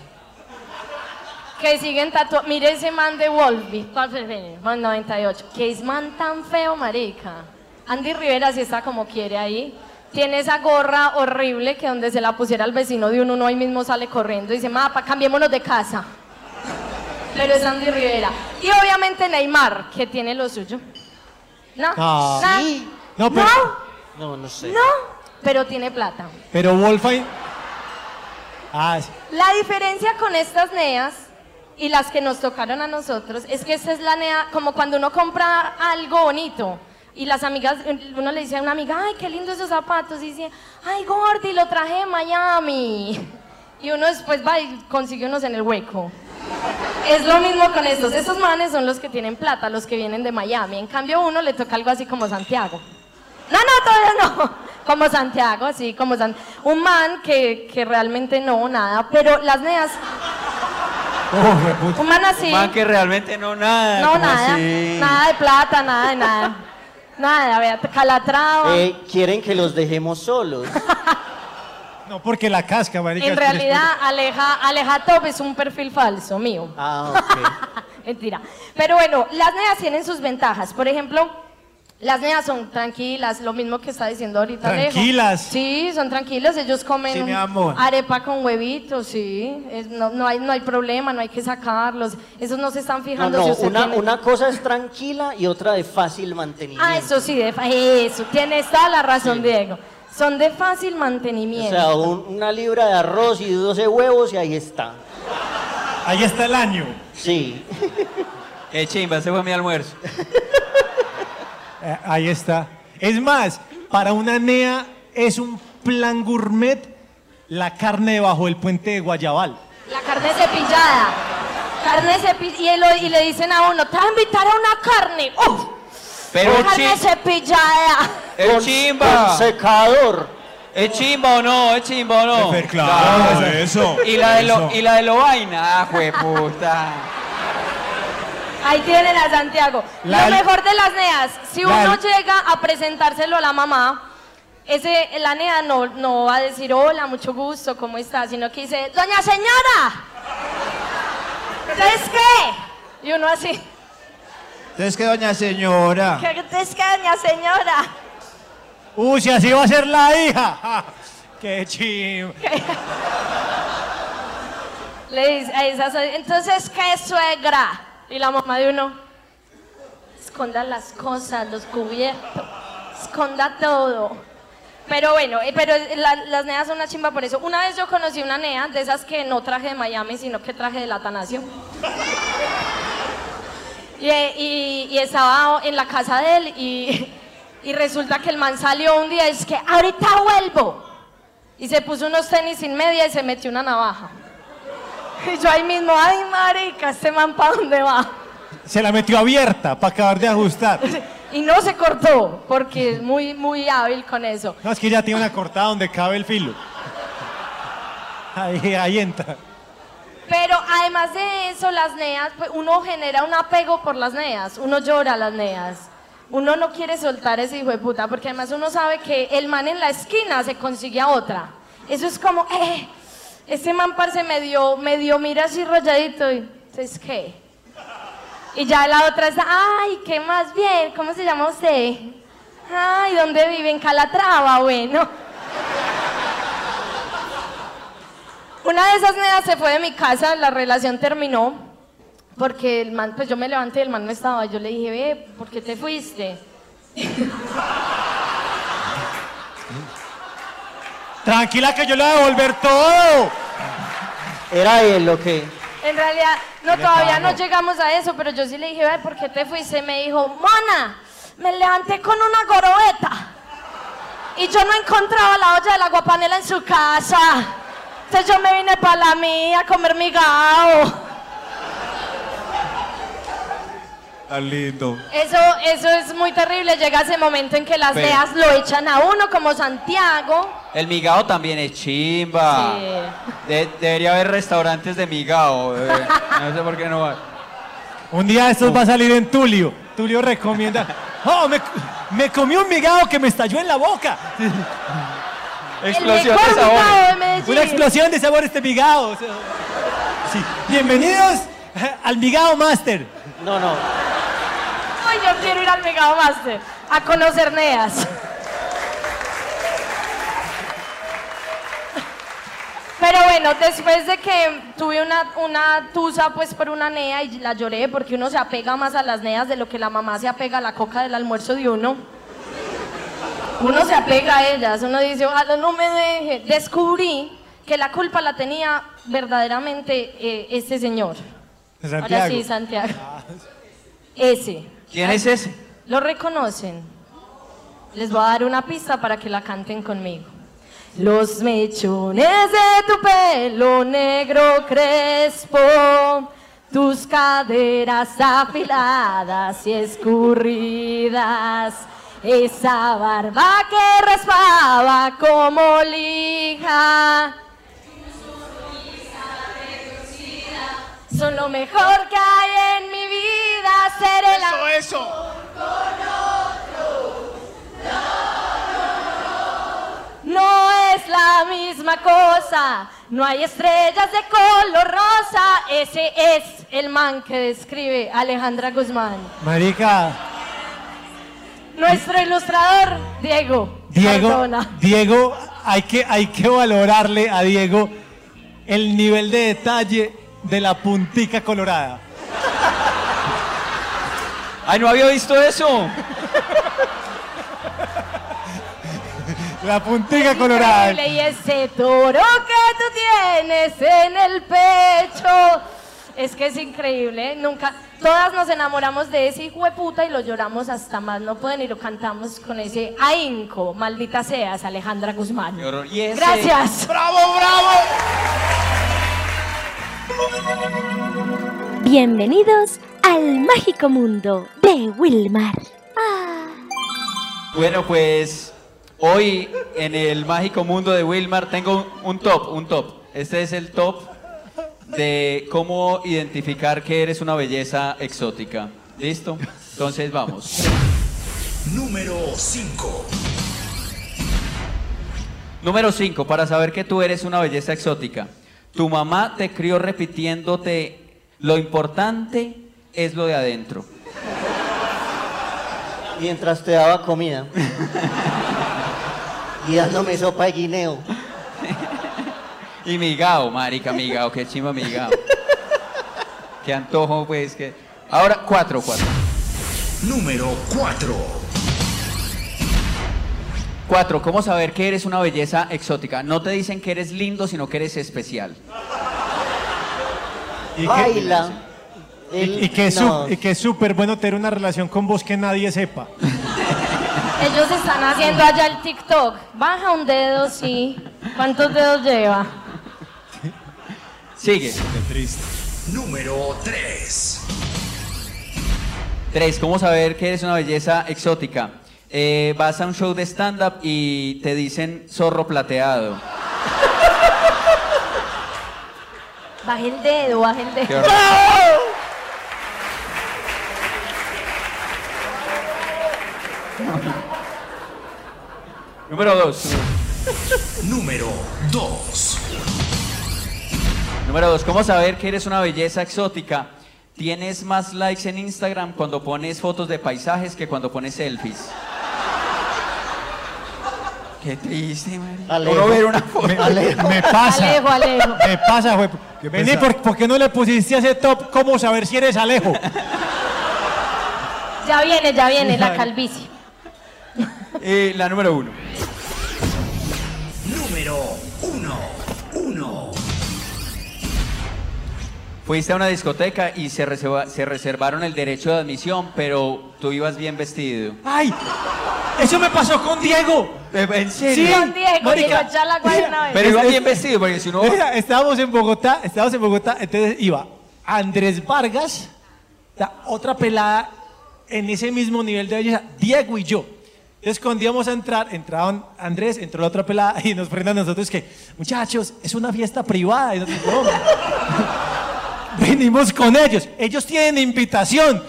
Que siguen tatuados. Mire ese man de Wolby. ¿Cuál fue el Man 98. Que es man tan feo, marica. Andy Rivera sí está como quiere ahí. Tiene esa gorra horrible que donde se la pusiera al vecino de uno, uno ahí mismo sale corriendo y dice, mapa, cambiémonos de casa. Pero es Andy Rivera. Y obviamente Neymar, que tiene lo suyo. No, Ah. no, Sí. No, pero, No, no sé. no, pero tiene plata. pero Wolfine. Ah, sí. La diferencia con estas neas y las que nos tocaron a nosotros es que esta es la nea, como cuando uno compra algo bonito y las amigas, uno le dice a una amiga, ay, qué lindo esos zapatos, y dice, ay, Gordy, lo traje de Miami. Y uno después va y consigue unos en el hueco. Es lo mismo con estos. Estos manes son los que tienen plata, los que vienen de Miami. En cambio, a uno le toca algo así como Santiago. No, no, todavía no. [laughs] Como Santiago, así como San... Un man que, que realmente no, nada. Pero las neas, un man así. Un man que realmente no nada. no, nada. así. Nada de plata, nada de nada. Nada, vea, calatrava. Eh, quieren que los dejemos solos. [laughs] No, porque la casca, marica. en realidad, Aleja, Aleja Top es un perfil falso mío. Ah, ok. [laughs] Mentira. Pero bueno, las neas tienen sus ventajas. Por ejemplo, Las neas son tranquilas, lo mismo que está diciendo ahorita Alejo. ¿Tranquilas? Sí, son tranquilas, ellos comen Sí, mi un- amor. arepa con huevitos, sí. Es- no, no hay, no hay problema, no hay que sacarlos. Esos no se están No, fijando no, si usted una, tiene- una cosa es tranquila y otra de fácil mantenimiento. Ah, eso sí, de fa- eso, tienes toda la razón, Sí. Diego. Son de fácil O mantenimiento. sea, un- una libra de arroz y 12 huevos y ahí está. Ahí está el año. Sí. Qué chimba, ese fue mi almuerzo. [laughs] Eh, ahí está. Es más, para una NEA es un plan gourmet la carne debajo del puente de Guayabal. La carne cepillada. Carne cepillada. Y, y le dicen a uno, te voy a invitar a una carne. ¡Uf! Pero carne chi- cepillada. Es chimba. con secador. ¿Es chimba o no? ¿Es chimba o no? claro, eso, ¿Y la de lo, y la de lo vaina? Ah, jueputa. Ahí tienen a Santiago. La- Lo mejor de las neas, si uno llega a presentárselo a la mamá, ese, la nea no, no va a decir hola, mucho gusto, ¿cómo está? Sino que dice, doña señora, ¿ustedes qué? Y uno así, Entonces que doña señora. ¿qué ustedes qué, doña señora? Uy, si así va a ser la hija. Ja, [laughs] ¡Qué chim! [laughs] Le dice entonces, ¿qué suegra? Y la mamá de uno, esconda las cosas, los cubiertos, esconda todo. Pero bueno, eh, pero la- las neas son una chimba por eso. Una vez yo conocí una nea, de esas que no traje de Miami, sino que traje del Atanasio. Y, eh, y- estaba en la casa de él y, y resulta que el man salió un día y es que ahorita vuelvo. Y se puso unos tenis sin media y se metió una navaja. Y yo ahí mismo, ay marica, este man para dónde va. Se la metió abierta para acabar de ajustar. Y no se cortó, porque es muy, muy hábil con eso. No, es que ya tiene una cortada donde cabe el filo. Ahí, ahí entra. Pero además de eso, las neas, pues, uno genera un apego por las neas, uno llora a las neas. Uno no quiere soltar ese hijo de puta, porque además uno sabe que el man en la esquina se consigue a otra. Eso es como, eh, este man parce me dio, me dio, mira así rolladito, y entonces, ¿qué? Y ya la otra está, ay, ¿qué más bien? ¿Cómo se llama usted? Ay, ¿dónde vive? En Calatrava, bueno. Una de esas neas se fue de mi casa, la relación terminó, porque el man, pues yo me levanté y el man no estaba. Yo le dije, ve, ¿por qué te fuiste? Tranquila que yo le voy a devolver todo. Era él lo que. En realidad, no, todavía no llegamos a eso, pero yo sí le dije, ve, ¿por qué te fuiste? Me dijo, Mona, me levanté con una gorobeta y yo no encontraba la olla del aguapanela en su casa. Entonces yo me vine para la mía a comer mi gao. Tan lindo. Eso, eso es muy terrible. Llega ese momento en que las Pero- lo echan a uno, como Santiago. El migao también es chimba. De- debería haber restaurantes de migao. eh. [laughs] No sé por qué no hay. Un día estos va a salir en Tulio. Tulio recomienda. ¡Oh, me, me comí un migao que me estalló en la boca! [laughs] Explosión mejor de sabores. migao de Medellín. Una explosión de sabor este migao. o sea, sí. Bienvenidos al Migao Master. No, no. Ay, yo quiero ir al Megao Master a conocer neas. Pero bueno, después de que tuve una, una tusa pues por una nea y la lloré porque uno se apega más a las neas de lo que la mamá se apega a la coca del almuerzo de uno. Uno se apega a ellas, uno dice, ojalá no me deje. Descubrí que la culpa la tenía verdaderamente eh, este señor. [laughs] Ahora Santiago. sí, Santiago. Ese. ¿Quién es ese? ¿Lo reconocen? Les voy a dar una pista para que la canten conmigo. Los mechones de tu pelo negro crespo, tus caderas afiladas y escurridas, esa barba que raspaba como lija. Son lo mejor que hay en mi vida, ser el Eso, eso. No es la misma cosa, no hay estrellas de color rosa. Ese es el man que describe Alejandra Guzmán. Marica, Nuestro ilustrador, Diego. Diego, Cardona. Diego, hay que, hay que valorarle a Diego el nivel de detalle de la puntica colorada. Ay, no había visto eso. La puntica colorada. Increíble, Y ese toro que tú tienes en el pecho. Es que es increíble. Nunca, todas nos enamoramos de ese hijo de puta y lo lloramos hasta más. No pueden y lo cantamos con ese ahínco. Maldita seas, Alejandra Guzmán. Y ese- Gracias. ¡Bravo, bravo! Bienvenidos al mágico mundo de Wilmar. Bueno, pues hoy en el mágico mundo de Wilmar tengo un, un top, un top. Este es el top de cómo identificar que eres una belleza exótica. ¿Listo? Entonces vamos. Número 5. Número 5, para saber que tú eres una belleza exótica. Tu mamá te crió repitiéndote, lo importante es lo de adentro. Mientras te daba comida. y dándome sopa de guineo. [laughs] Y migao, marica, migao, qué chimba migao. Qué antojo, pues, que... Ahora, cuatro, cuatro. Número 4. Cuatro, ¿cómo saber que eres una belleza exótica? No te dicen que eres lindo, sino que eres especial. Baila. Y, El- y que es no. su- y que es súper bueno tener una relación con vos que nadie sepa. [laughs] Ellos están haciendo allá el TikTok. Baja un dedo, sí. ¿Cuántos dedos lleva? Sigue. Qué triste. Número 3. Tres, ¿cómo saber que eres una belleza exótica? Eh, vas a un show de stand-up y te dicen zorro plateado. Baje el dedo, baje el dedo. Número dos. Número 2. Número dos, ¿cómo saber que eres una belleza exótica? Tienes más likes en Instagram cuando pones fotos de paisajes que cuando pones selfies. Qué triste. Alejo. Uno ver una foto. Me, me pasa. Alejo, Alejo. Me pasa, güey. Vení, ¿por, por qué no le pusiste a ese top cómo saber si eres Alejo? Ya viene, ya viene la calvicie. Eh, la número uno. Número 1. 1. Fuiste a una discoteca y se, reserva- se reservaron el derecho de admisión, pero tú ibas bien vestido. ¡Ay! Eso me pasó con Diego. ¿En Sí, Con Diego, marica. llegó a echar la guay una vez. Pero iba bien vestido, porque si no... Mira, estábamos en Bogotá, estábamos en Bogotá, entonces iba Andrés Vargas, la otra pelada en ese mismo nivel de belleza, Diego y yo. Entonces cuando íbamos a entrar, entraban Andrés, entró la otra pelada y nos prenden a nosotros que, muchachos, es una fiesta privada. Y nosotros, "No". [laughs] Venimos con ellos, ellos tienen invitación.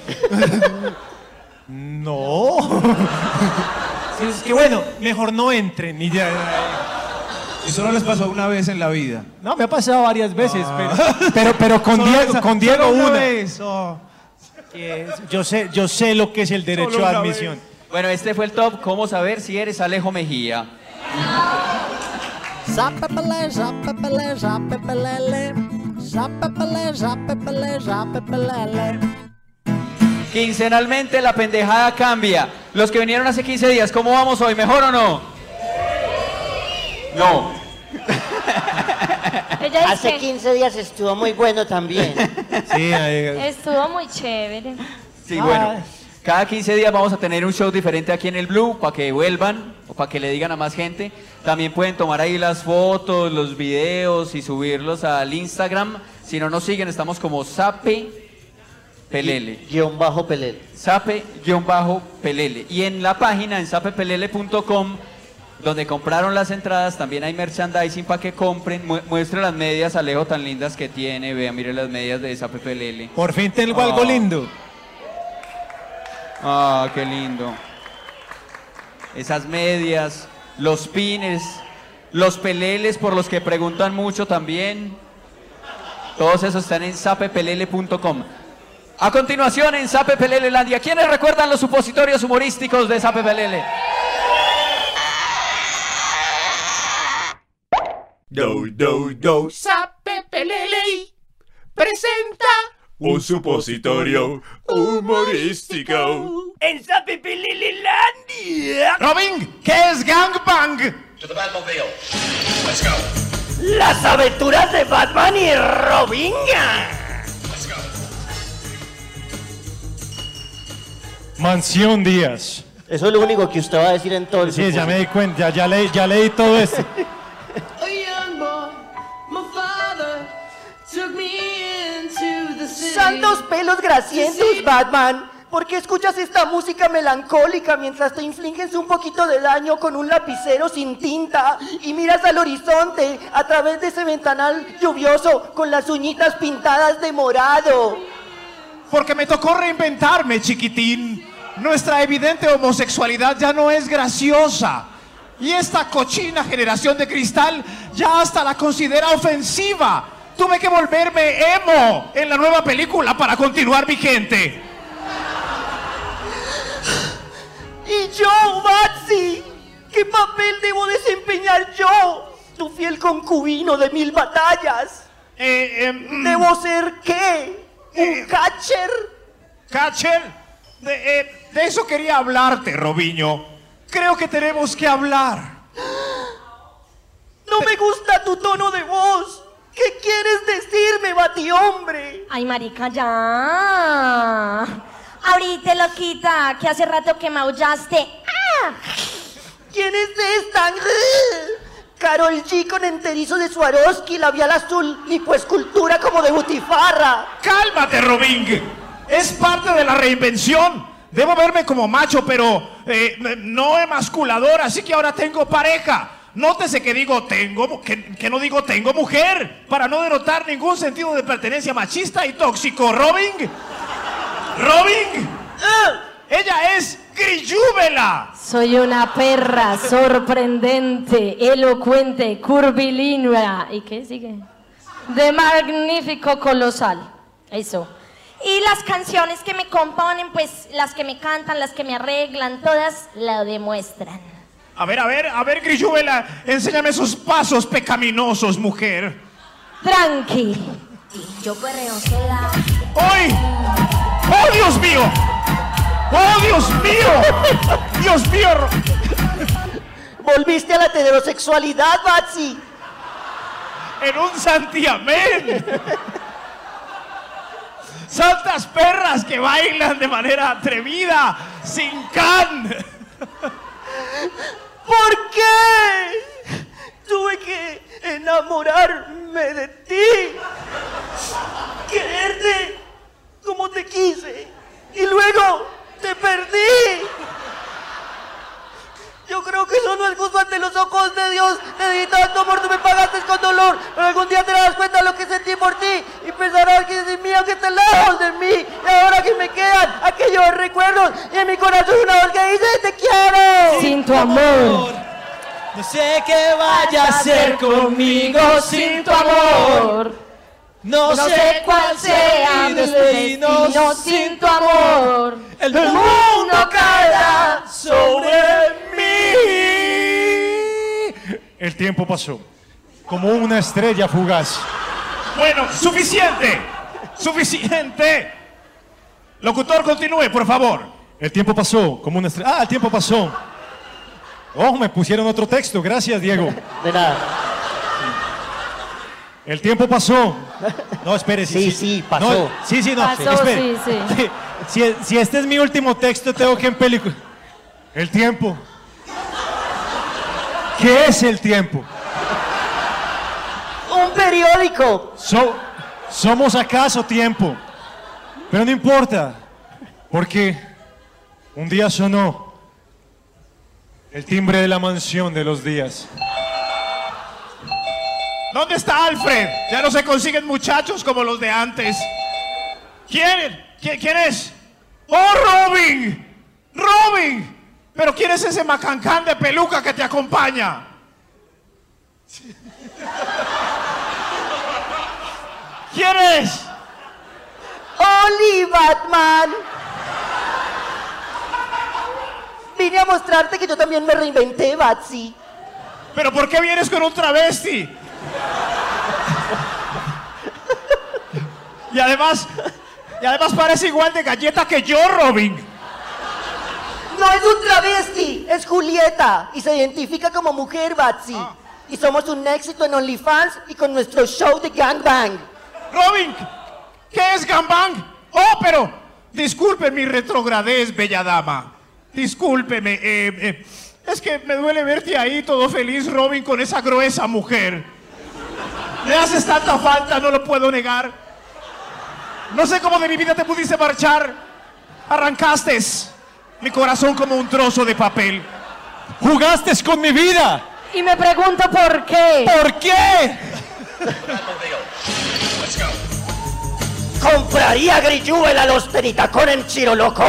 [laughs] no. [laughs] Sí, es que bueno, mejor no entren y ya. Y solo les pasó una vez en la vida. No, me ha pasado varias veces, pero, pero, pero con Solo Diego, esa- con Diego solo una una. vez, oh. Que Yo sé, yo sé lo que es el derecho Solo a una admisión. Bueno, este fue el top. ¿Cómo saber si eres Alejo Mejía? Zapepelele. Zapepele, zapepele, zapepelele. Quincenalmente la pendejada cambia. Los que vinieron hace 15 días, ¿cómo vamos hoy? ¿Mejor o no? No. [laughs] Ella Hace dice 15 días estuvo muy bueno también. [laughs] Sí, estuvo muy chévere. Sí, bueno. Cada 15 días vamos a tener un show diferente aquí en el Blue para que vuelvan o para que le digan a más gente. También pueden tomar ahí las fotos, los videos y subirlos al Instagram. Si no nos siguen, estamos como Sape Pelele. Guión bajo pelele. Sape-Pelele. Y en la página, en sapepelele.com, donde compraron las entradas, también hay merchandising para que compren. Mu- muestre las medias, Alejo, tan lindas que tiene. Vean, mire las medias de Sape Pelele. Por fin tengo algo Ah. lindo. Ah, qué lindo. Esas medias, los pines, los peleles por los que preguntan mucho también. Todos esos están en sapepelele.com. A continuación en Sape Pelele Landia, ¿quiénes recuerdan los supositorios humorísticos de Sape Pelele? Do, do, do, sape pelele. Presenta un supositorio humorístico. En Sape Landia. Robin, ¿qué es gangbang? To the Batmobile. Let's go. Las aventuras de Batman y Robin. Mansión Díaz. Eso es lo único que usted va a decir entonces. Sí, ya me di cuenta, ya, ya, leí, ya leí todo esto. Santos pelos grasientos, Batman. ¿Por qué escuchas esta música melancólica mientras te infliges un poquito de daño con un lapicero sin tinta y miras al horizonte a través de ese ventanal lluvioso con las uñitas pintadas de morado? Porque me tocó reinventarme, chiquitín. Nuestra evidente homosexualidad ya no es graciosa. Y esta cochina generación de cristal ya hasta la considera ofensiva. Tuve que volverme emo en la nueva película para continuar vigente. ¿Y yo, Batsy? ¿Qué papel debo desempeñar yo? Tu fiel concubino de mil batallas. Eh, ¿Debo ser qué? ¿Un catcher? ¿Catcher? De, eh, de eso quería hablarte, Robiño. Creo que tenemos que hablar. No me gusta tu tono de voz. ¿Qué quieres decirme, batihombre? Ay, marica, ya. Ahorita, loquita, que hace rato que maullaste. ¡Ah! ¿Quién es esta? Carol G con enterizo de Swarovski, labial azul, lipoescultura como de butifarra. ¡Cálmate, Robin! Es parte de la reinvención. Debo verme como macho, pero eh, no emasculador, así que ahora tengo pareja. Nótese que digo tengo, que, que no digo tengo mujer, para no denotar ningún sentido de pertenencia machista y tóxico. Robin, Robin, ella es Grillúbela. Soy una perra sorprendente, elocuente, curvilínea. ¿Y qué sigue? De magnífico colosal. Eso. Y las canciones que me componen, pues las que me cantan, las que me arreglan, todas lo demuestran. A ver, a ver, a ver, Grillúbela, enséñame esos pasos pecaminosos, mujer. Tranqui. Yo perreo sola. ¡Ay! ¡Oh, Dios mío! ¡Oh, Dios mío! ¡Dios mío! Volviste a la heterosexualidad, Batsy. En un santiamén. Santas perras que bailan de manera atrevida, sin can. ¿Por qué? Tuve que enamorarme de ti. Quererte como te quise. Y luego te perdí. Yo creo que eso no es justo ante los ojos de Dios. Te di tanto amor, tú me pagaste con dolor. Pero algún día te darás cuenta de lo que sentí por ti. Y pensarás que es mío que está lejos de mí. Y ahora que me quedan aquellos recuerdos. Y en mi corazón una voz que dice te quiero. Sin tu amor. No sé qué vaya a hacer conmigo sin tu amor. No, sé cuál sea mi destino sin tu amor. El mundo caerá sobre mí. El tiempo pasó. Como una estrella fugaz. Bueno, suficiente. Suficiente. Locutor, continúe, por favor. El tiempo pasó. Como una estrella. Ah, el tiempo pasó. Oh, me pusieron otro texto. Gracias, Diego. De nada. El tiempo pasó. No, espere. Sí, sí, pasó. No, sí, sí, no. Pasó, espere. sí, sí. [laughs] Si, si este es mi último texto, tengo que en película. El tiempo. ¿Qué es el tiempo? Un periódico. So- ¿Somos acaso tiempo? Pero no importa, porque un día sonó el timbre de la mansión de los días. ¿Dónde está Alfred? Ya no se consiguen muchachos como los de antes. ¿Quién? ¿Quién, quién es? ¡Oh, Robin! ¡Robin! ¿Pero quién es ese macancán de peluca que te acompaña? ¿Quién es? Oli Batman. Vine a mostrarte que yo también me reinventé, Batsy. ¿Pero por qué vienes con un travesti? Y además, y además parece igual de galleta que yo, Robin. No es un travesti, es Julieta y se identifica como mujer, Batsy. Y somos un éxito en OnlyFans y con nuestro show de gangbang. Robin, ¿qué es gangbang? Oh, pero disculpe mi retrogradez, bella dama. Discúlpeme, eh, eh, es que me duele verte ahí todo feliz, Robin, con esa gruesa mujer. Me haces tanta falta, no lo puedo negar. No sé cómo de mi vida te pudiste marchar. Arrancaste mi corazón como un trozo de papel. ¡Jugaste con mi vida! Y me pregunto por qué. ¿Por qué? Let's go. ¿Compraría Grillúbel a los Tenitacón en Chiroloco?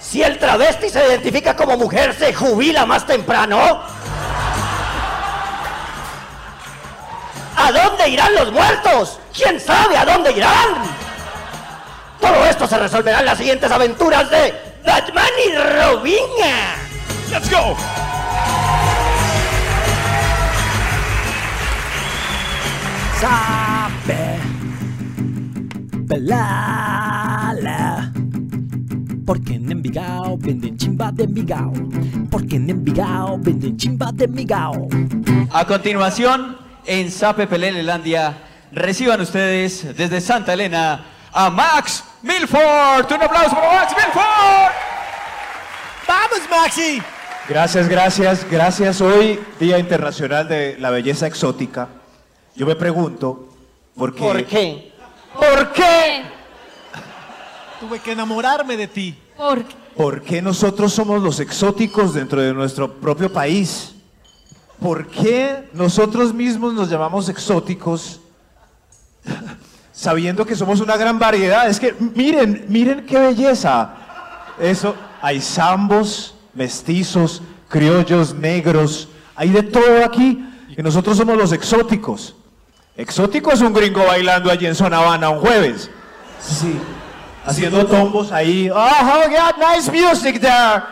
Si el travesti se identifica como mujer, ¿se jubila más temprano? ¿A dónde irán los muertos? ¿Quién sabe a dónde irán? Todo esto se resolverá en las siguientes aventuras de Batman y Robin. ¡Let's go! Sabe Pelala Porque en Envigao venden chimba de Envigao Porque en Envigao venden chimba de Envigao A continuación, en Sape Pelelelandia, reciban ustedes desde Santa Elena a Max Milford. Un aplauso para Max Milford. ¡Vamos, Maxi! Gracias, gracias, gracias. Hoy, Día Internacional de la Belleza Exótica. Yo me pregunto, ¿por qué? ¿Por qué? ¿Por qué? Tuve que enamorarme de ti. ¿Por qué? ¿Por qué nosotros somos los exóticos dentro de nuestro propio país? ¿Por qué nosotros mismos nos llamamos exóticos sabiendo que somos una gran variedad? Es que miren, miren qué belleza. Eso, hay zambos, mestizos, criollos, negros, hay de todo aquí y nosotros somos los exóticos. Exótico es un gringo bailando allí en Zona Habana un jueves. Sí. Haciendo tombos ahí. Oh, oh, God, nice music there.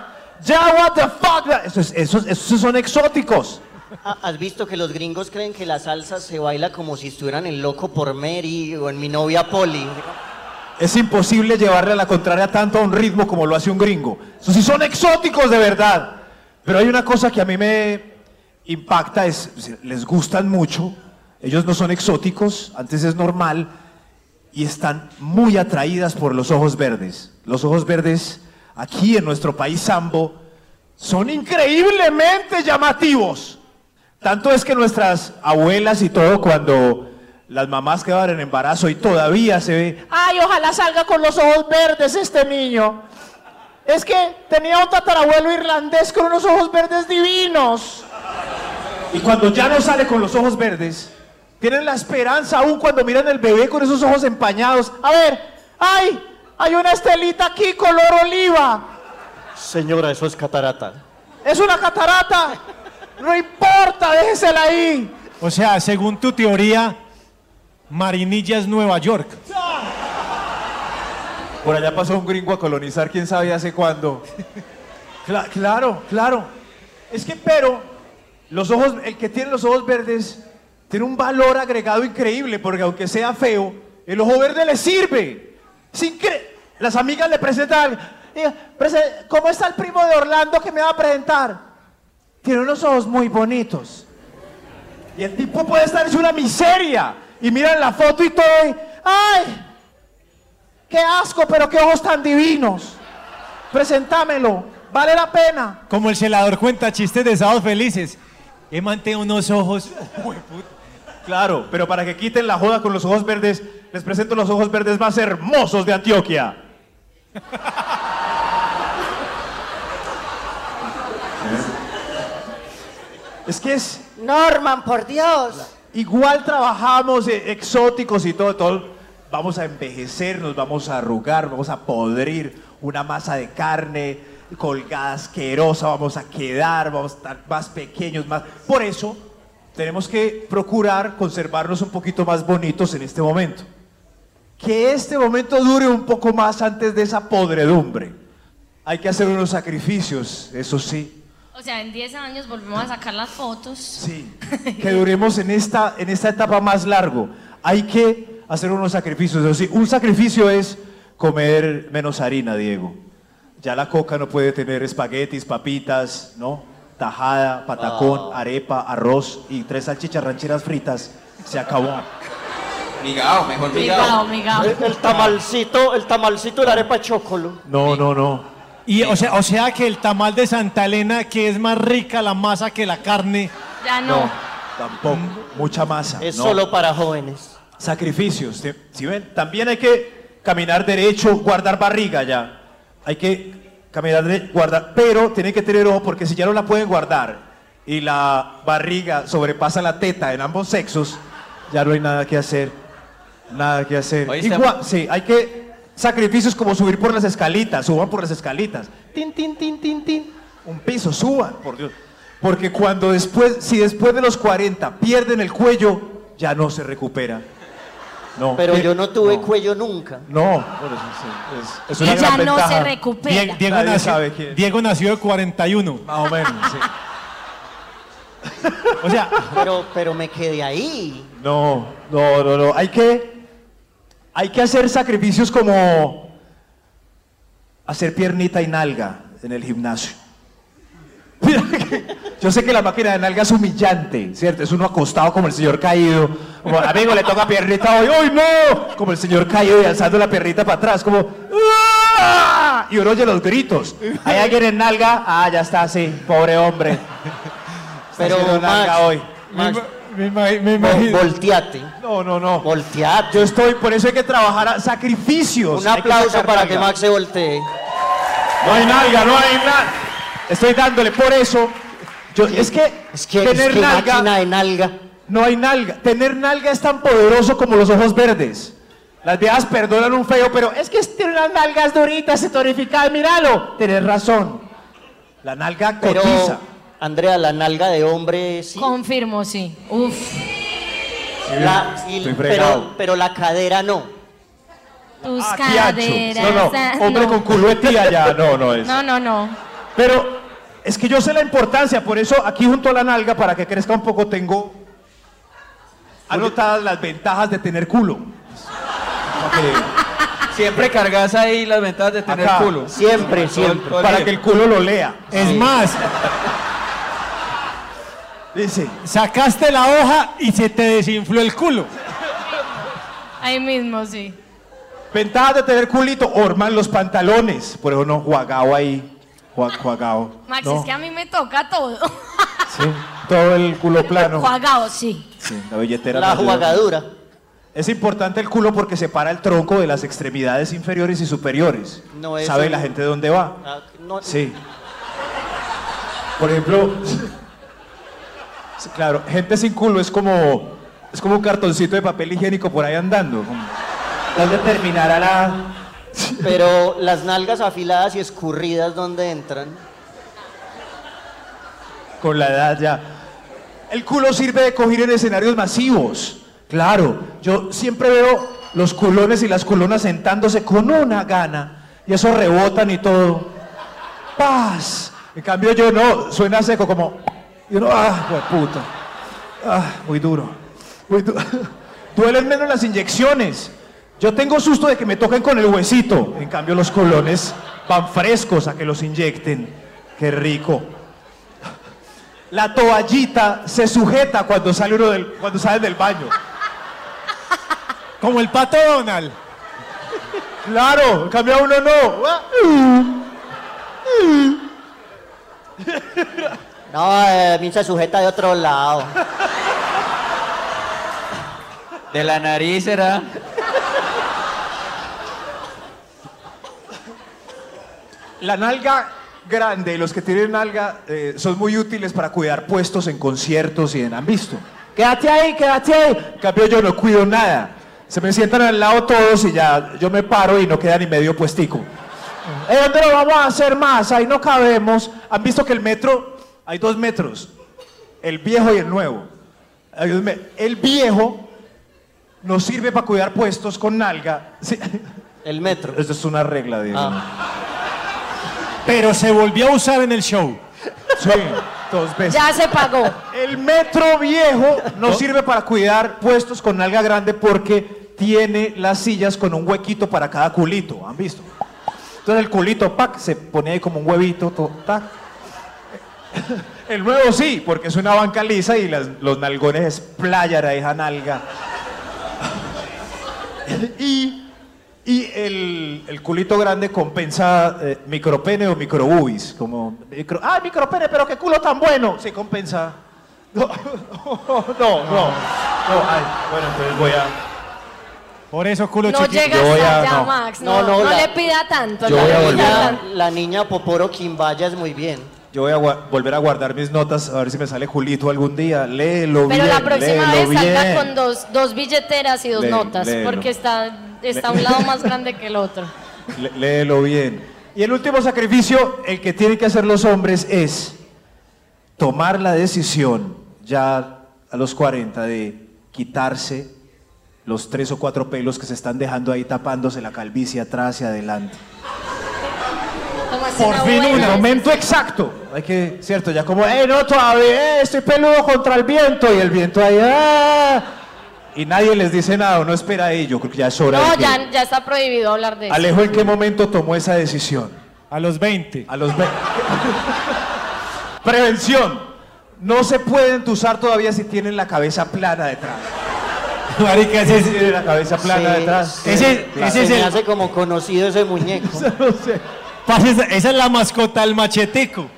Yeah, what the fuck? Esos, esos, esos son exóticos. Ah, ¿Has visto que los gringos creen que la salsa se baila como si estuvieran en Loco por Mary o en Mi novia Polly? Es imposible llevarle la contraria tanto a un ritmo como lo hace un gringo. Esos sí son exóticos de verdad. Pero hay una cosa que a mí me impacta, es, les gustan mucho. Ellos no son exóticos, antes es normal. Y están muy atraídas por los ojos verdes. Los ojos verdes aquí en nuestro país sambo son increíblemente llamativos. Tanto es que nuestras abuelas y todo, cuando las mamás quedaban en embarazo y todavía se ve Ay, ojalá salga con los ojos verdes este niño. Es que tenía un tatarabuelo irlandés con unos ojos verdes divinos. Y cuando ya no sale con los ojos verdes, tienen la esperanza aún cuando miran el bebé con esos ojos empañados. A ver, ay, hay una estelita aquí color oliva. Señora, eso es catarata. Es una catarata. No importa, déjesela ahí. O sea, según tu teoría, Marinilla es Nueva York. Por allá pasó un gringo a colonizar, quién sabe hace cuándo. Cla- claro, claro. Es que, pero, los ojos, el que tiene los ojos verdes tiene un valor agregado increíble, porque aunque sea feo, el ojo verde le sirve. Incre- Las amigas le presentan, "Diga, prese- ¿cómo está el primo de Orlando que me va a presentar? Tiene unos ojos muy bonitos. Y el tipo puede estar en una miseria. Y miran la foto y todo. y, ¡Ay! ¡Qué asco, pero qué ojos tan divinos! Presentámelo, vale la pena. Como el celador cuenta chistes de sábados felices. He mantenido unos ojos. Claro, pero para que quiten la joda con los ojos verdes, les presento los ojos verdes más hermosos de Antioquia. Es que es Norman, por Dios. igual trabajamos eh, exóticos y todo, todo. Vamos a envejecer, nos vamos a arrugar, vamos a podrir una masa de carne colgada asquerosa, vamos a quedar, vamos a estar más pequeños, más. Por eso tenemos que procurar conservarnos un poquito más bonitos en este momento. que este momento dure un poco más antes de esa podredumbre. Hay que hacer unos sacrificios, eso sí. O sea, en 10 años volvemos a sacar las fotos. Sí. [laughs] Que duremos en esta, en esta etapa más largo. Hay que hacer unos sacrificios, eso sí. Un sacrificio es comer menos harina, Diego. Ya la coca no puede tener espaguetis, papitas, ¿no? Tajada, patacón, arepa, arroz y tres salchichas rancheras fritas. Se acabó. Migao, mejor Migao, migao. El, el tamalcito, el tamalcito de la arepa de chocolo. No, no, no. Y o sea, o sea que el tamal de Santa Elena, que es más rica la masa que la carne. Ya no. Tampoco. Mucha masa. Es no. solo para jóvenes. Sacrificios. ¿sí- ¿sí ven? También hay que caminar derecho, guardar barriga ya. Hay que caminar derecho, guardar, pero tienen que tener ojo porque si ya no la pueden guardar y la barriga sobrepasa la teta en ambos sexos, ya no hay nada que hacer. Nada que hacer. Sí, hay que sacrificios como subir por las escalitas, suban por las escalitas. Tin, tin, tin, tin, tin. Un piso, suban, por Dios. Porque cuando después, si después de los 40 pierden el cuello, ya no se recupera. No. Pero Pi- yo no tuve cuello nunca. No, sí, es, es una Ya gran no ventaja. se recupera. Die- Diego, Nadie nació, sabe quién. Diego nació de 41. Más o menos, sí. [laughs] O sea, Pero, pero me quedé ahí. No, no, no, no. Hay que, hay que hacer sacrificios como hacer piernita y nalga en el gimnasio. [laughs] Yo sé que la máquina de nalga es humillante, ¿cierto? Es uno acostado como el señor caído. Como, amigo, le toca piernita hoy. ¡Uy, no! Como el señor caído y alzando la piernita para atrás, como... Y uno oye los gritos. ¿Hay alguien en nalga? Ah, ya está, sí. Pobre hombre. Está Pero, nalga Max, hoy. Max, me, ima- me vo- imagino. volteate. No, no, no. Volteate. Yo estoy, por eso hay que trabajar a sacrificios. Un que aplauso para nalga. que Max se voltee. No hay nalga, no hay nada. Estoy dándole por eso. Yo, es que, Es que, tener es que nalga, de nalga. no hay nalga. Tener nalga es tan poderoso como los ojos verdes. Las viejas perdonan un feo, pero es que tiene unas nalgas duritas y tonificadas, míralo. Tenés razón. La nalga Pero, cotiza. Andrea, la nalga de hombre sí. Confirmo, sí. Uf. La- y- Estoy fregado. pero, pero la cadera no. Tus Ah, caderas. No, no, ah, hombre no. con culo de tía ya, no, no es. No, no, no. Pero es que yo sé la importancia, por eso aquí junto a la nalga, para que crezca un poco, tengo anotadas las ventajas de tener culo. Para que- Siempre cargas ahí las ventajas de tener Acá. culo. Siempre, Todo el- siempre. todo el para día. que el culo lo lea. Es más, Dice, sacaste la hoja y se te desinfló el culo. Ahí mismo, sí. ventajas de tener culito, orman los pantalones. Por eso no, juagao ahí, juagao. Max, No, es que a mí me toca todo. sí, todo el culo plano. Juagao, sí. Sí, la billetera. La jugadura. Es importante el culo porque separa el tronco de las extremidades inferiores y superiores. No, eso ¿Sabe la gente de dónde va? Ah, no- Sí. Por ejemplo, sí, claro, gente sin culo es como es como un cartoncito de papel higiénico por ahí andando. como, ¿Dónde terminará la Pero las nalgas afiladas y escurridas, ¿dónde entran? con la edad ya? El culo sirve de coger en escenarios masivos. Claro, yo siempre veo los culones y las culonas sentándose con una gana y eso rebotan y todo. Paz. En cambio yo no, suena seco como y uno, ah, puta. Ah, muy duro. Muy du- [laughs] Duelen menos las inyecciones. Yo tengo susto de que me toquen con el huesito. En cambio los colones van frescos a que los inyecten. Qué rico. La toallita se sujeta cuando sale uno del, cuando sale del baño. Como el pato Donald. Claro, en cambio a uno no. [laughs] No, eh, a mí se sujeta de otro lado. De la nariz era. La nalga grande y los que tienen nalga eh, son muy útiles para cuidar puestos en conciertos y en han visto. Quédate ahí, quédate ahí. En cambio yo no cuido nada. Se me sientan al lado todos y ya yo me paro y no queda ni medio puestico. ¿Eh, ¿Dónde lo vamos a hacer más? Ahí no cabemos. ¿Han visto que el metro, hay dos metros? El viejo y el nuevo. El viejo nos sirve para cuidar puestos con nalga. Sí. El metro. Esto es una regla de... Pero se volvió a usar en el show. Sí, dos veces. Ya se pagó. El metro viejo nos sirve para cuidar puestos con nalga grande porque tiene las sillas con un huequito para cada culito. ¿Han visto? Entonces el culito, pac, se pone ahí como un huevito, to- tac. [laughs] El nuevo sí, porque es una banca lisa y las- los nalgones es playa de esa nalga. [laughs] Y, y el, el culito grande compensa eh, micropene o microbubis. Como, micro, ah, micropene, pero qué culo tan bueno. Se compensa. [laughs] No, no, no. no, ay, bueno, entonces voy a. Por eso culo No chiquito. llegas Yo voy a- no. Max. No, No, no, no, la- le pida tanto. Yo voy a volver pida a- tanto. La niña Poporo Quimbaya es muy bien. Yo voy a volver a guardar mis notas a ver si me sale Julito algún día. Léelo Pero bien. la próxima vez salga con dos, dos billeteras y dos Lé- notas, léelo. porque está, está un lado más grande que el otro. [laughs] Lé- Léelo bien. Y el último sacrificio, el que tienen que hacer los hombres es tomar la decisión ya a los 40 de quitarse los tres o cuatro pelos que se están dejando ahí tapándose la calvicie atrás y adelante. Por fin un momento exacto. Hay que, cierto, ya como, eh, no, todavía, eh, estoy peludo contra el viento y el viento ahí, ah. Y nadie les dice nada, uno espera ahí, yo creo que ya es hora No, de que- ya, ya está prohibido hablar de eso. Alejo, ¿en qué momento tomó esa decisión? A los 20. A los 20. Prevención. No se pueden tusar todavía si tienen la cabeza plana detrás. [laughs] Marica, ese es- Tienen la cabeza plana Sí, detrás. sí, Ese- claro. ese es Se me el- hace como conocido ese muñeco. [laughs] No sé. Parce, esa, es la mascota del machetico.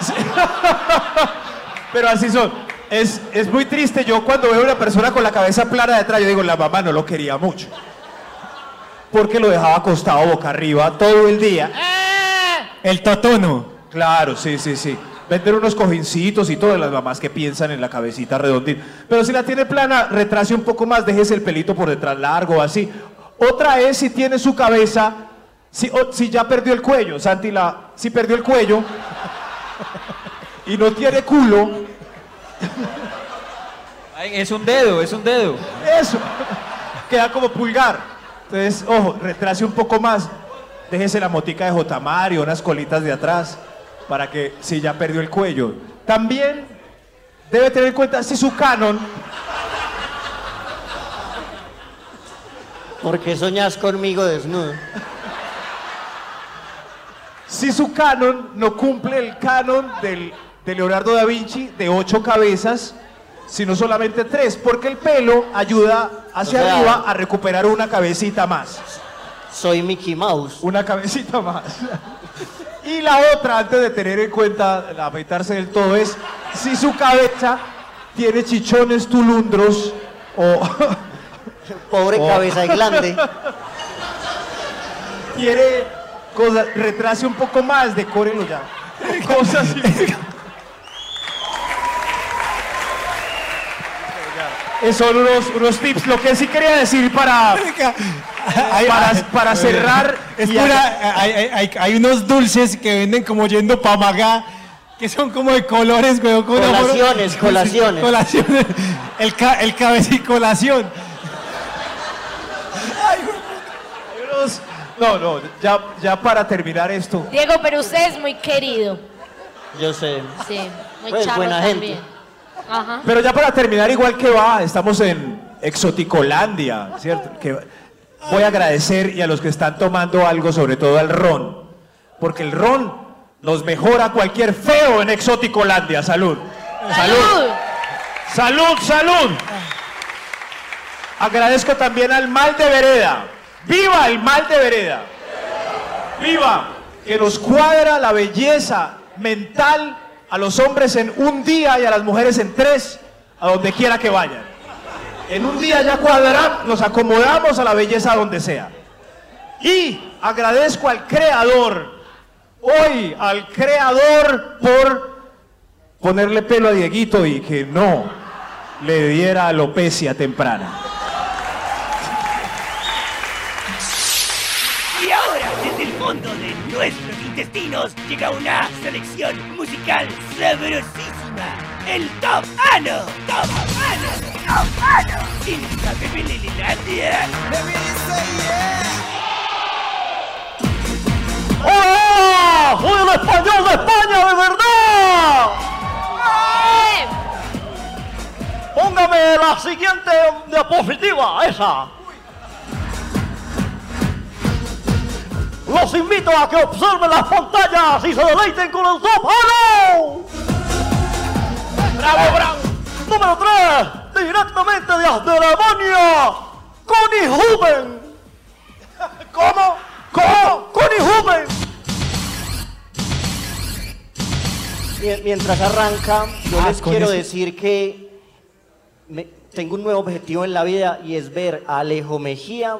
[laughs] Pero así son. Es, es muy triste. Yo cuando veo a una persona con la cabeza plana detrás, yo digo, la mamá no lo quería mucho. Porque lo dejaba acostado boca arriba todo el día. El totono. Claro, sí, sí, sí. Vender unos cojincitos y todas las mamás que piensan en la cabecita redondita. Pero si la tiene plana, retrase un poco más, déjese el pelito por detrás largo, así. Otra es si tiene su cabeza, si, o- si ya perdió el cuello, Santi, la, si perdió el cuello y no tiene culo, Ay, Es un dedo, es un dedo. eso, queda como pulgar. Entonces, ojo, retrase un poco más, déjese la motica de J. Mario, unas colitas de atrás, para que si ya perdió el cuello. También debe tener en cuenta si su canon, ¿Por qué soñás conmigo desnudo? Si su canon no cumple el canon del, de Leonardo da Vinci de ocho cabezas, sino solamente tres, porque el pelo ayuda hacia O sea- arriba a recuperar una cabecita más. Soy Mickey Mouse. Una cabecita más. Y la otra, antes de tener en cuenta el afeitarse del todo, es si su cabeza tiene chichones tulundros o Pobre Oh. cabeza de glande. [laughs] tiene cosas, retrase un poco más, decórelo ya. [laughs] Cosas son unos, unos tips. Lo que sí quería decir para, para, para cerrar. Es pura, hay, hay- hay- hay unos dulces que venden como yendo pa' Magá, que son como de colores, forma- Colaciones, colaciones. [laughs] Colaciones. El, ca, el cabecicolación. unos- No, no, ya, ya para terminar esto. Diego, pero usted es muy querido. Yo sé. Sí, muy Pues, charro buena también. gente. Ajá. Pero ya para terminar, igual que va, estamos en Exoticolandia, ¿cierto? Que voy a agradecer y a los que están tomando algo, sobre todo al ron, porque el ron nos mejora cualquier feo en Exoticolandia. Salud. Salud. Salud, salud. Agradezco también al mal de vereda. ¡Viva el mal de vereda! ¡Viva! Que nos cuadra la belleza mental a los hombres en un día y a las mujeres en tres, a donde quiera que vayan. En un día ya cuadramos, nos acomodamos a la belleza donde sea. Y agradezco al creador, hoy al creador por ponerle pelo a Dieguito y que no le diera alopecia temprana. Fondo de nuestros intestinos, llega una selección musical sabrosísima. El Top Ano. Top Ano. ¡Hola! ¡Soy el español de España, de verdad! Póngame la siguiente diapositiva, esa. Los invito a que observen las pantallas y se deleiten con el top Halo. ¡Bravo, bravo! Número 3, directamente desde Alemania, Connie Huben. ¿Cómo? ¿Cómo? Connie Huben. Mie- Mientras arranca, yo Ah, les quiero eso. decir que me- tengo un nuevo objetivo en la vida y es ver a Alejo Mejía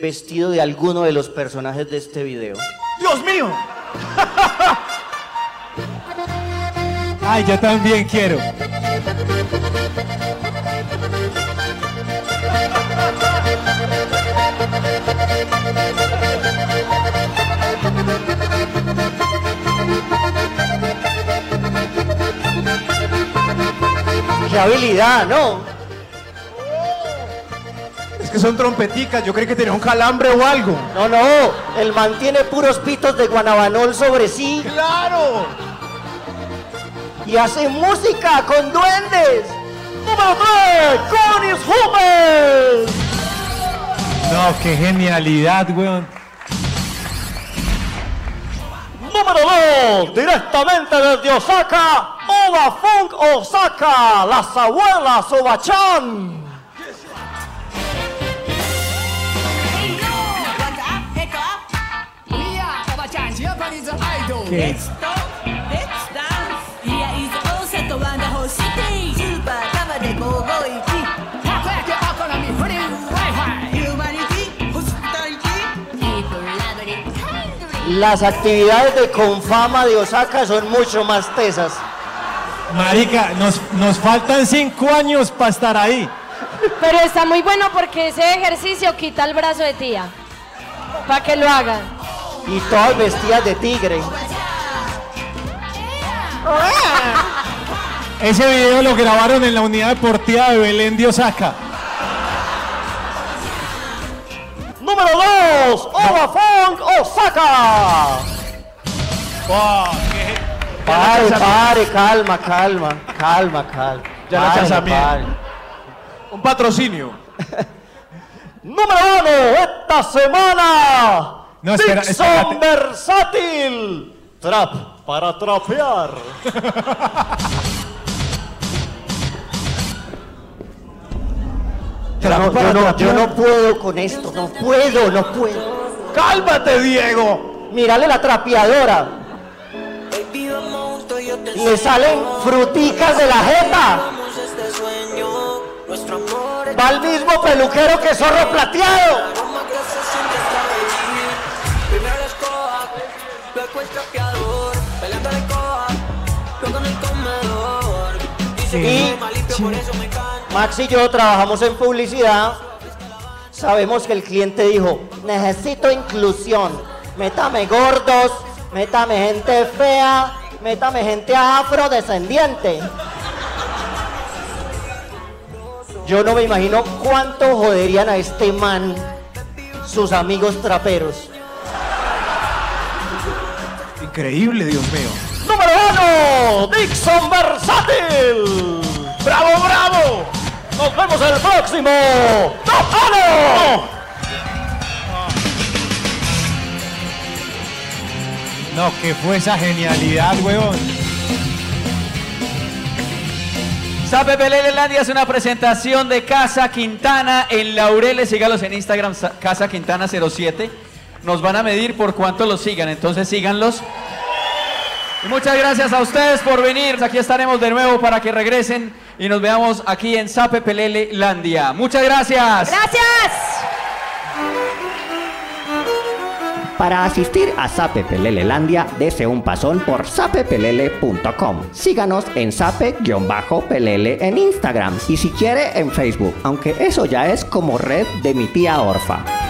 vestido de alguno de los personajes de este video. ¡Dios mío! Ay, yo también quiero. ¡Qué habilidad, no! Que son trompeticas, yo creí que tenía un calambre o algo. No, no, el man tiene puros pitos de guanabanol sobre sí. ¡Claro! Y hace música con duendes. Número 3, Connie Huben. No, qué genialidad, weón. Número 2, directamente desde Osaka, Oba Funk Osaka, las abuelas Obachan. ¿Qué? Las actividades de Confama de Osaka son mucho más tesas. Marica, nos, nos faltan cinco años para estar ahí. Pero está muy bueno porque ese ejercicio quita el brazo de tía. Para que lo hagan. Y todas vestidas de tigre. Ese video lo grabaron en la unidad deportiva de Belén de Osaka. Número 2, Oba Funk Osaka. Pare, pare, calma, calma, calma, calma. Ya la chazamiento. Un patrocinio. [laughs] Número 1, esta semana, No, espera, Dixon espérate. Versátil. Trap para trapear. Yo no, yo no- yo no puedo con esto, no puedo, no puedo. ¡Cálmate, Diego! Mírale la trapeadora. Le salen fruticas de la jeta. Va el mismo peluquero que zorro plateado. Y Max y yo trabajamos en publicidad. Sabemos que el cliente dijo, necesito inclusión. Métame gordos, métame gente fea, métame gente afrodescendiente. Yo no me imagino cuánto joderían a este man sus amigos traperos. Increíble, Dios mío. Número 1, Dixon Versátil. ¡Bravo, bravo! Nos vemos el próximo. ¡Top Halo! No, que fue esa genialidad, weón. Sape Pelelelandia es una presentación de Casa Quintana en Laureles. Sígalos en Instagram, Sa- Casa Quintana 07. Nos van a medir por cuánto los sigan, entonces síganlos. Y muchas gracias a ustedes por venir. Aquí estaremos de nuevo para que regresen y nos veamos aquí en Sape Pelele Landia. Muchas gracias. Gracias. Para asistir a Sape Pelelelandia, dese un pasón por sapepelele.com. Síganos en sape-pelele en Instagram y si quiere en Facebook, aunque eso ya es como red de mi tía Orfa.